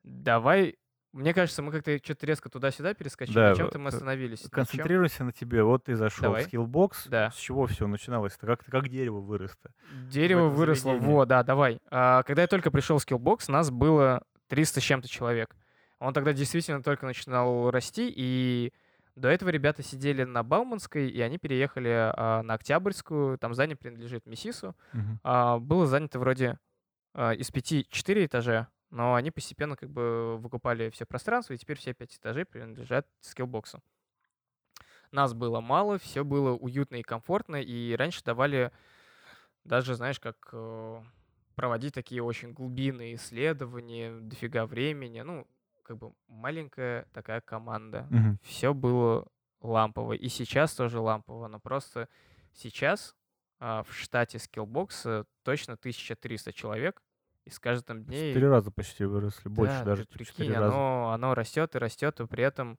давай мне кажется, мы как-то что-то резко туда-сюда перескочили. Да, на чем-то мы остановились. Концентрируйся на тебе. Вот ты зашел Давай. в Skillbox. Да. С чего все начиналось-то? Как, как дерево выросло? Дерево выросло. Вот, да, давай. А, когда я только пришел в Skillbox, нас было 300 с чем-то человек. Он тогда действительно только начинал расти, и до этого ребята сидели на Бауманской, и они переехали а, на Октябрьскую. Там здание принадлежит Мессису. Угу. А, было занято вроде а, из пяти четыре этажа, но они постепенно как бы выкупали все пространство, и теперь все пять этажей принадлежат скиллбоксу. Нас было мало, все было уютно и комфортно, и раньше давали даже, знаешь, как э, проводить такие очень глубинные исследования, дофига времени, ну, как бы маленькая такая команда. Угу. Все было лампово, и сейчас тоже лампово, но просто сейчас а, в штате Skillbox точно 1300 человек, и с каждым дней... Четыре раза почти выросли, больше да, даже, прикинь, оно, раза. Оно растет и растет, и при этом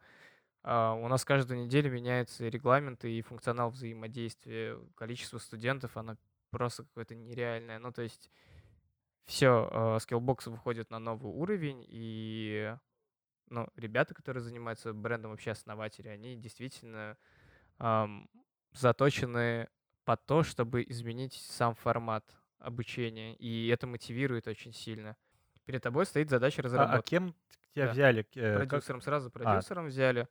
а, у нас каждую неделю меняются регламенты и функционал взаимодействия. Количество студентов, оно просто какое-то нереальное. Ну, то есть все, а, Skillbox выходит на новый уровень, и ну, ребята, которые занимаются брендом, вообще основатели, они действительно эм, заточены под то, чтобы изменить сам формат обучения, и это мотивирует очень сильно. Перед тобой стоит задача разработки. А, а кем тебя да. взяли? Э, продюсером, сразу а. продюсером а. взяли.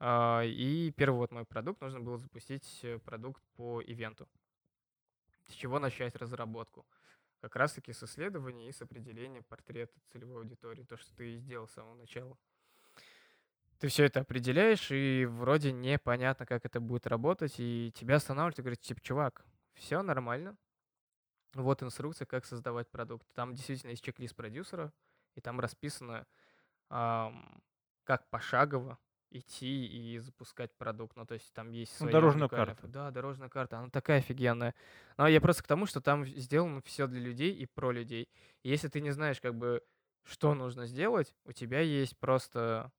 А, и первый вот мой продукт, нужно было запустить э, продукт по ивенту. С чего начать разработку? Как раз-таки с исследования и с определения портрета целевой аудитории, то, что ты и сделал с самого начала. Ты все это определяешь, и вроде непонятно, как это будет работать, и тебя останавливают и говорят, типа, чувак, все нормально, вот инструкция, как создавать продукт. Там действительно есть чек-лист продюсера, и там расписано, ам, как пошагово идти и запускать продукт. Ну, то есть там есть ну, дорожная карта. Да, дорожная карта. Она такая офигенная. Но я просто к тому, что там сделано все для людей и про людей. И если ты не знаешь, как бы, что нужно сделать, у тебя есть просто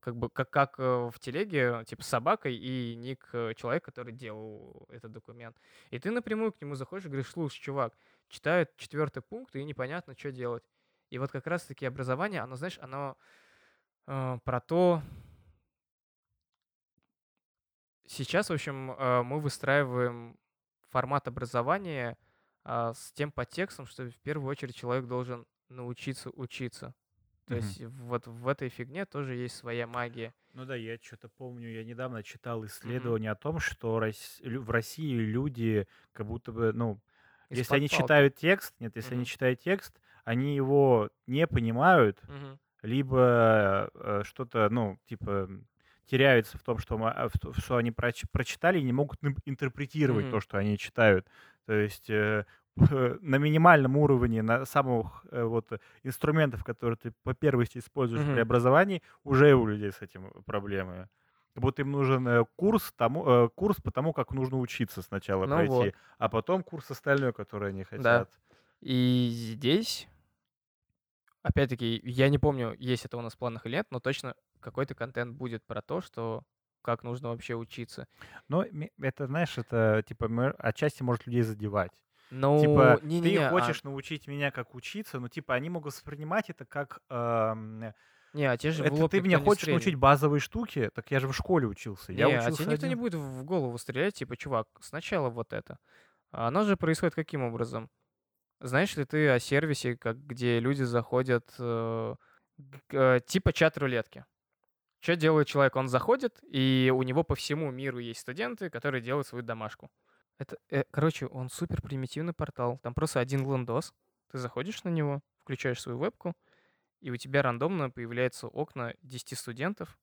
как бы как, как э, в телеге, типа с собакой и ник э, человека, который делал этот документ. И ты напрямую к нему заходишь и говоришь, слушай, чувак, читает четвертый пункт, и непонятно, что делать. И вот как раз-таки образование, оно, знаешь, оно э, про то... Сейчас, в общем, э, мы выстраиваем формат образования э, с тем подтекстом, что в первую очередь человек должен научиться учиться. То Мгм. есть вот в этой фигне тоже есть своя магия. Ну да, я что-то помню, я недавно читал исследование о том, что в России люди как будто бы, ну, если Из-под они палки. читают текст, нет, если они Мгм. читают текст, они его не понимают, Мгм. либо э, что-то, ну, типа, теряются в том, что, а, в то- что они проч- прочитали и не могут ин- интерпретировать Мгм. то, что они читают. То есть э, на минимальном уровне, на самых э, вот инструментов, которые ты по первости используешь при Мгм. образовании, уже у людей с этим проблемы. Как будто им нужен э, курс, тому, э, курс по тому, как нужно учиться сначала Ну пройти, вот. а потом курс остальной, который они Да. хотят. И здесь, опять-таки, я не помню, есть это у нас в планах или нет, но точно какой-то контент будет про то, что как нужно вообще учиться. Но это, знаешь, это типа отчасти может людей задевать. Ну, типа, не, ты не, а хочешь научить меня, как учиться, но типа они могут воспринимать это как эм, не, а те же это ты меня хочешь стрельнет. научить базовые штуки, так я же в школе учился. Я Не, а учился тебе никто не один. будет в голову стрелять, типа, чувак, сначала вот это. А оно же происходит каким образом? Знаешь ли ты о сервисе, как, где люди заходят, э, э, типа чат рулетки? Что делает человек? Он заходит, и у него по всему миру есть студенты, которые делают свою домашку. Это, э, короче, он супер примитивный портал. Там просто один лендос. Ты заходишь на него, включаешь свою вебку, и у тебя рандомно появляются окна 10 студентов,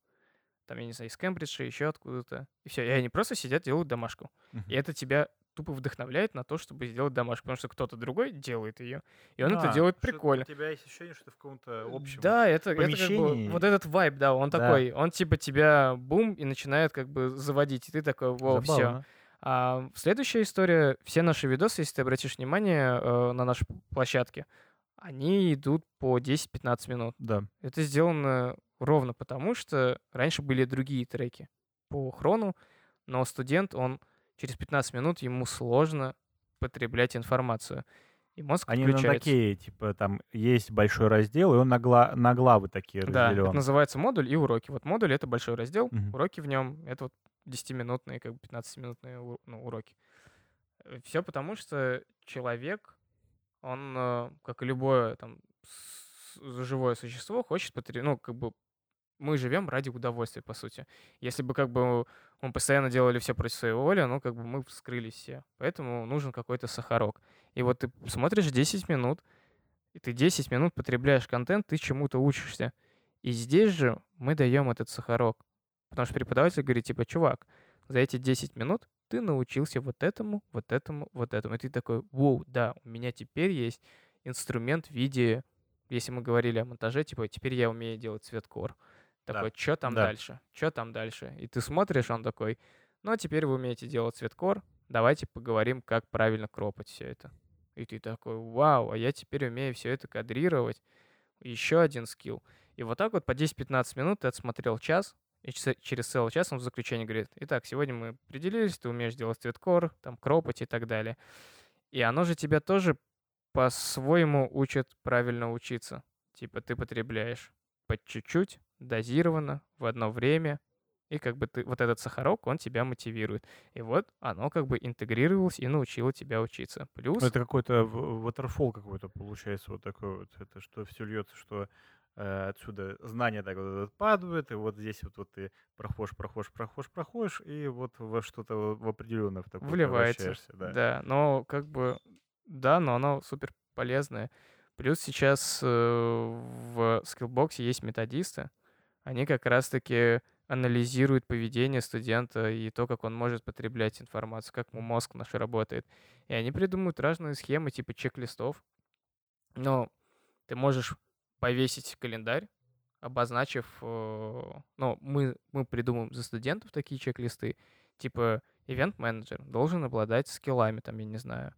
там, я не знаю, из Кембриджа, еще откуда-то. И все. И они просто сидят, делают домашку. Мгм. И это тебя тупо вдохновляет на то, чтобы сделать домашку, потому что кто-то другой делает ее, и он это А, делает что прикольно. У тебя есть ощущение, что ты в каком-то общем Да, это, это как бы, помещении. вот этот вайб, да, он Да. такой, он типа тебя бум и начинает как бы заводить, и ты такой, вау, все. А следующая история, все наши видосы, если ты обратишь внимание э, на нашей площадке, они идут по 10-15 минут. Да. Это сделано ровно потому, что раньше были другие треки по хрону, но студент, он через 15 минут, ему сложно потреблять информацию. И мозг Они на включается. такие, типа, там есть большой раздел, и он на, гла- на главы такие Да, это разделен. называется модуль и уроки. Вот модуль — это большой раздел, Мгм. уроки в нем — это вот 10-минутные, как бы 15-минутные у- ну, уроки. Все потому, что человек, он, э, как и любое там живое существо, хочет потреб... ну, как бы мы живем ради удовольствия, по сути. Если бы как бы мы постоянно делали все против своей воли, ну, как бы мы вскрылись все. Поэтому нужен какой-то сахарок. И вот ты смотришь 10 минут, и ты 10 минут потребляешь контент, ты чему-то учишься. И здесь же мы даем этот сахарок. Потому что преподаватель говорит, типа, чувак, за эти 10 минут ты научился вот этому, вот этому, вот этому. И ты такой, воу, да, у меня теперь есть инструмент в виде, если мы говорили о монтаже, типа, теперь я умею делать цветкор. Да. Такой, что там Да. дальше? Что там дальше? И ты смотришь, он такой, ну, а теперь вы умеете делать цветкор, давайте поговорим, как правильно кропать все это. И ты такой, вау, а я теперь умею все это кадрировать. Еще один скилл. И вот так вот по 10-15 минут ты отсмотрел час, и через целый час он в заключении говорит, итак, сегодня мы определились, ты умеешь делать цветкор, там, кропать и так далее. И оно же тебя тоже по-своему учит правильно учиться. Типа ты потребляешь по чуть-чуть, дозированно, в одно время, и как бы ты, вот этот сахарок, он тебя мотивирует. И вот оно как бы интегрировалось и научило тебя учиться. Плюс... Ну, это какой-то waterfall какой-то получается вот такой вот. Это что все льется, что э, отсюда знания так вот падают, и вот здесь вот, вот ты проходишь, проходишь, проходишь, проходишь, и вот во что-то в определенное в такое вливается. да. Да, но как бы, да, но оно супер полезное. Плюс сейчас э, в скиллбоксе есть методисты. Они как раз-таки анализируют поведение студента и то, как он может потреблять информацию, как ему мозг наш работает. И они придумывают разные схемы, типа чек-листов. Но ты можешь повесить календарь, обозначив... э, Ну, мы, мы придумываем за студентов такие чек-листы. Типа, ивент-менеджер должен обладать скиллами, там, я не знаю,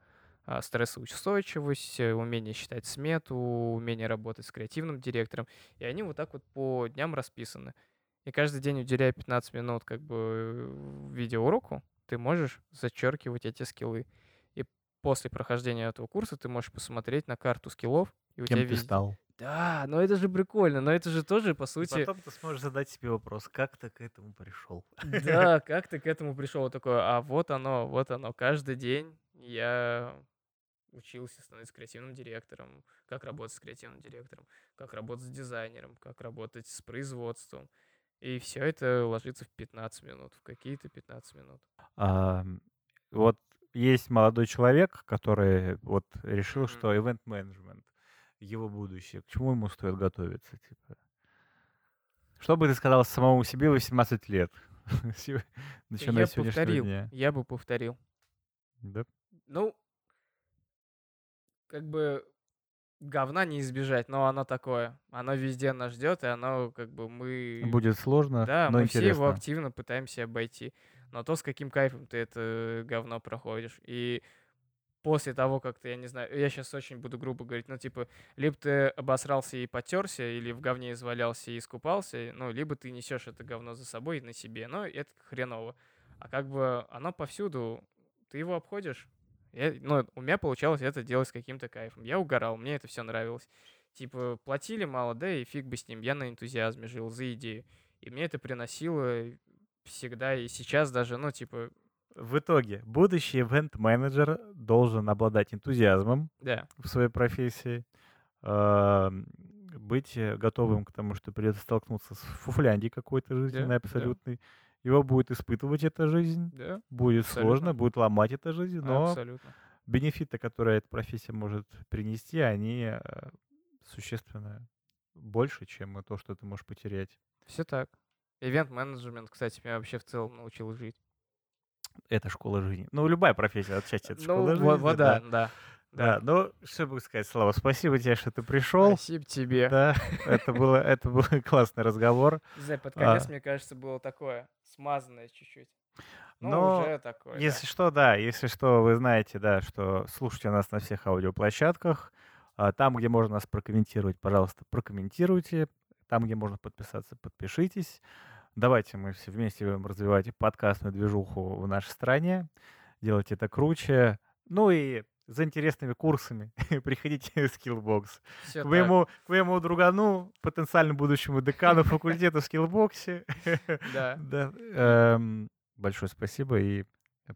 стрессоустойчивость, э, умение считать смету, умение работать с креативным директором. И они вот так вот по дням расписаны. И каждый день, уделяя 15 минут как бы видеоуроку, ты можешь зачеркивать эти скиллы. И после прохождения этого курса ты можешь посмотреть на карту скиллов, и у Кем тебя ты везде... стал? Да, но это же прикольно, но это же тоже, по И сути... потом ты сможешь задать себе вопрос, как ты к этому пришел? Да, как ты к этому пришел? Такое, а вот оно, вот оно. Каждый день я учился становиться креативным директором, как работать с креативным директором, как работать с дизайнером, как работать с производством. И все это ложится в 15 минут, в какие-то 15 минут. А, вот есть молодой человек, который вот решил, Мгм. что event management его будущее. К чему ему стоит готовиться, типа? Что бы ты сказал самому себе в 18 лет, начиная я с повторил, дня? я бы повторил. Да? Ну, как бы говна не избежать, но оно такое. Оно везде нас ждет, и оно как бы мы... Будет сложно, Да, но мы все его интересно. активно пытаемся обойти. Но то, с каким кайфом ты это говно проходишь. И после того, как ты, я не знаю, я сейчас очень буду грубо говорить, ну, типа, либо ты обосрался и потерся, или в говне извалялся и искупался, ну, либо ты несешь это говно за собой и на себе, но это хреново. А как бы оно повсюду, ты его обходишь. Я, ну, у меня получалось это делать с каким-то кайфом. Я угорал, мне это все нравилось. Типа, платили мало, да, и фиг бы с ним. Я на энтузиазме жил, за идею. И мне это приносило всегда и сейчас даже, ну, типа, в итоге, будущий ивент-менеджер должен обладать энтузиазмом да. в своей профессии, э, быть готовым к тому, что придется столкнуться с фуфляндией какой-то жизненной, да, абсолютной. Да. Его будет испытывать эта жизнь, да, будет абсолютно. сложно, будет ломать эта жизнь, но абсолютно. бенефиты, которые эта профессия может принести, они э, существенно больше, чем то, что ты можешь потерять. Все так. Ивент-менеджмент, кстати, меня вообще в целом научил жить. Это школа жизни. Ну, любая профессия отчасти это ну, школа жизни. Вот, да, да. Да, да. ну, что бы сказать, Слава, спасибо тебе, что ты пришел. Спасибо тебе. Да, это, было, это был классный разговор. Не под конец, а. мне кажется, было такое, смазанное чуть-чуть. Ну, Но уже такое. Если да. что, да, если что, вы знаете, да, что слушайте нас на всех аудиоплощадках. А, там, где можно нас прокомментировать, пожалуйста, прокомментируйте. Там, где можно подписаться, подпишитесь. Давайте мы все вместе будем развивать подкастную движуху в нашей стране. Делать это круче. Ну и за интересными курсами приходите в Skillbox. Все к, моему, к моему другану, потенциально будущему декану факультета в. Да. да. Эм, большое спасибо и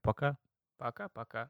пока. Пока-пока.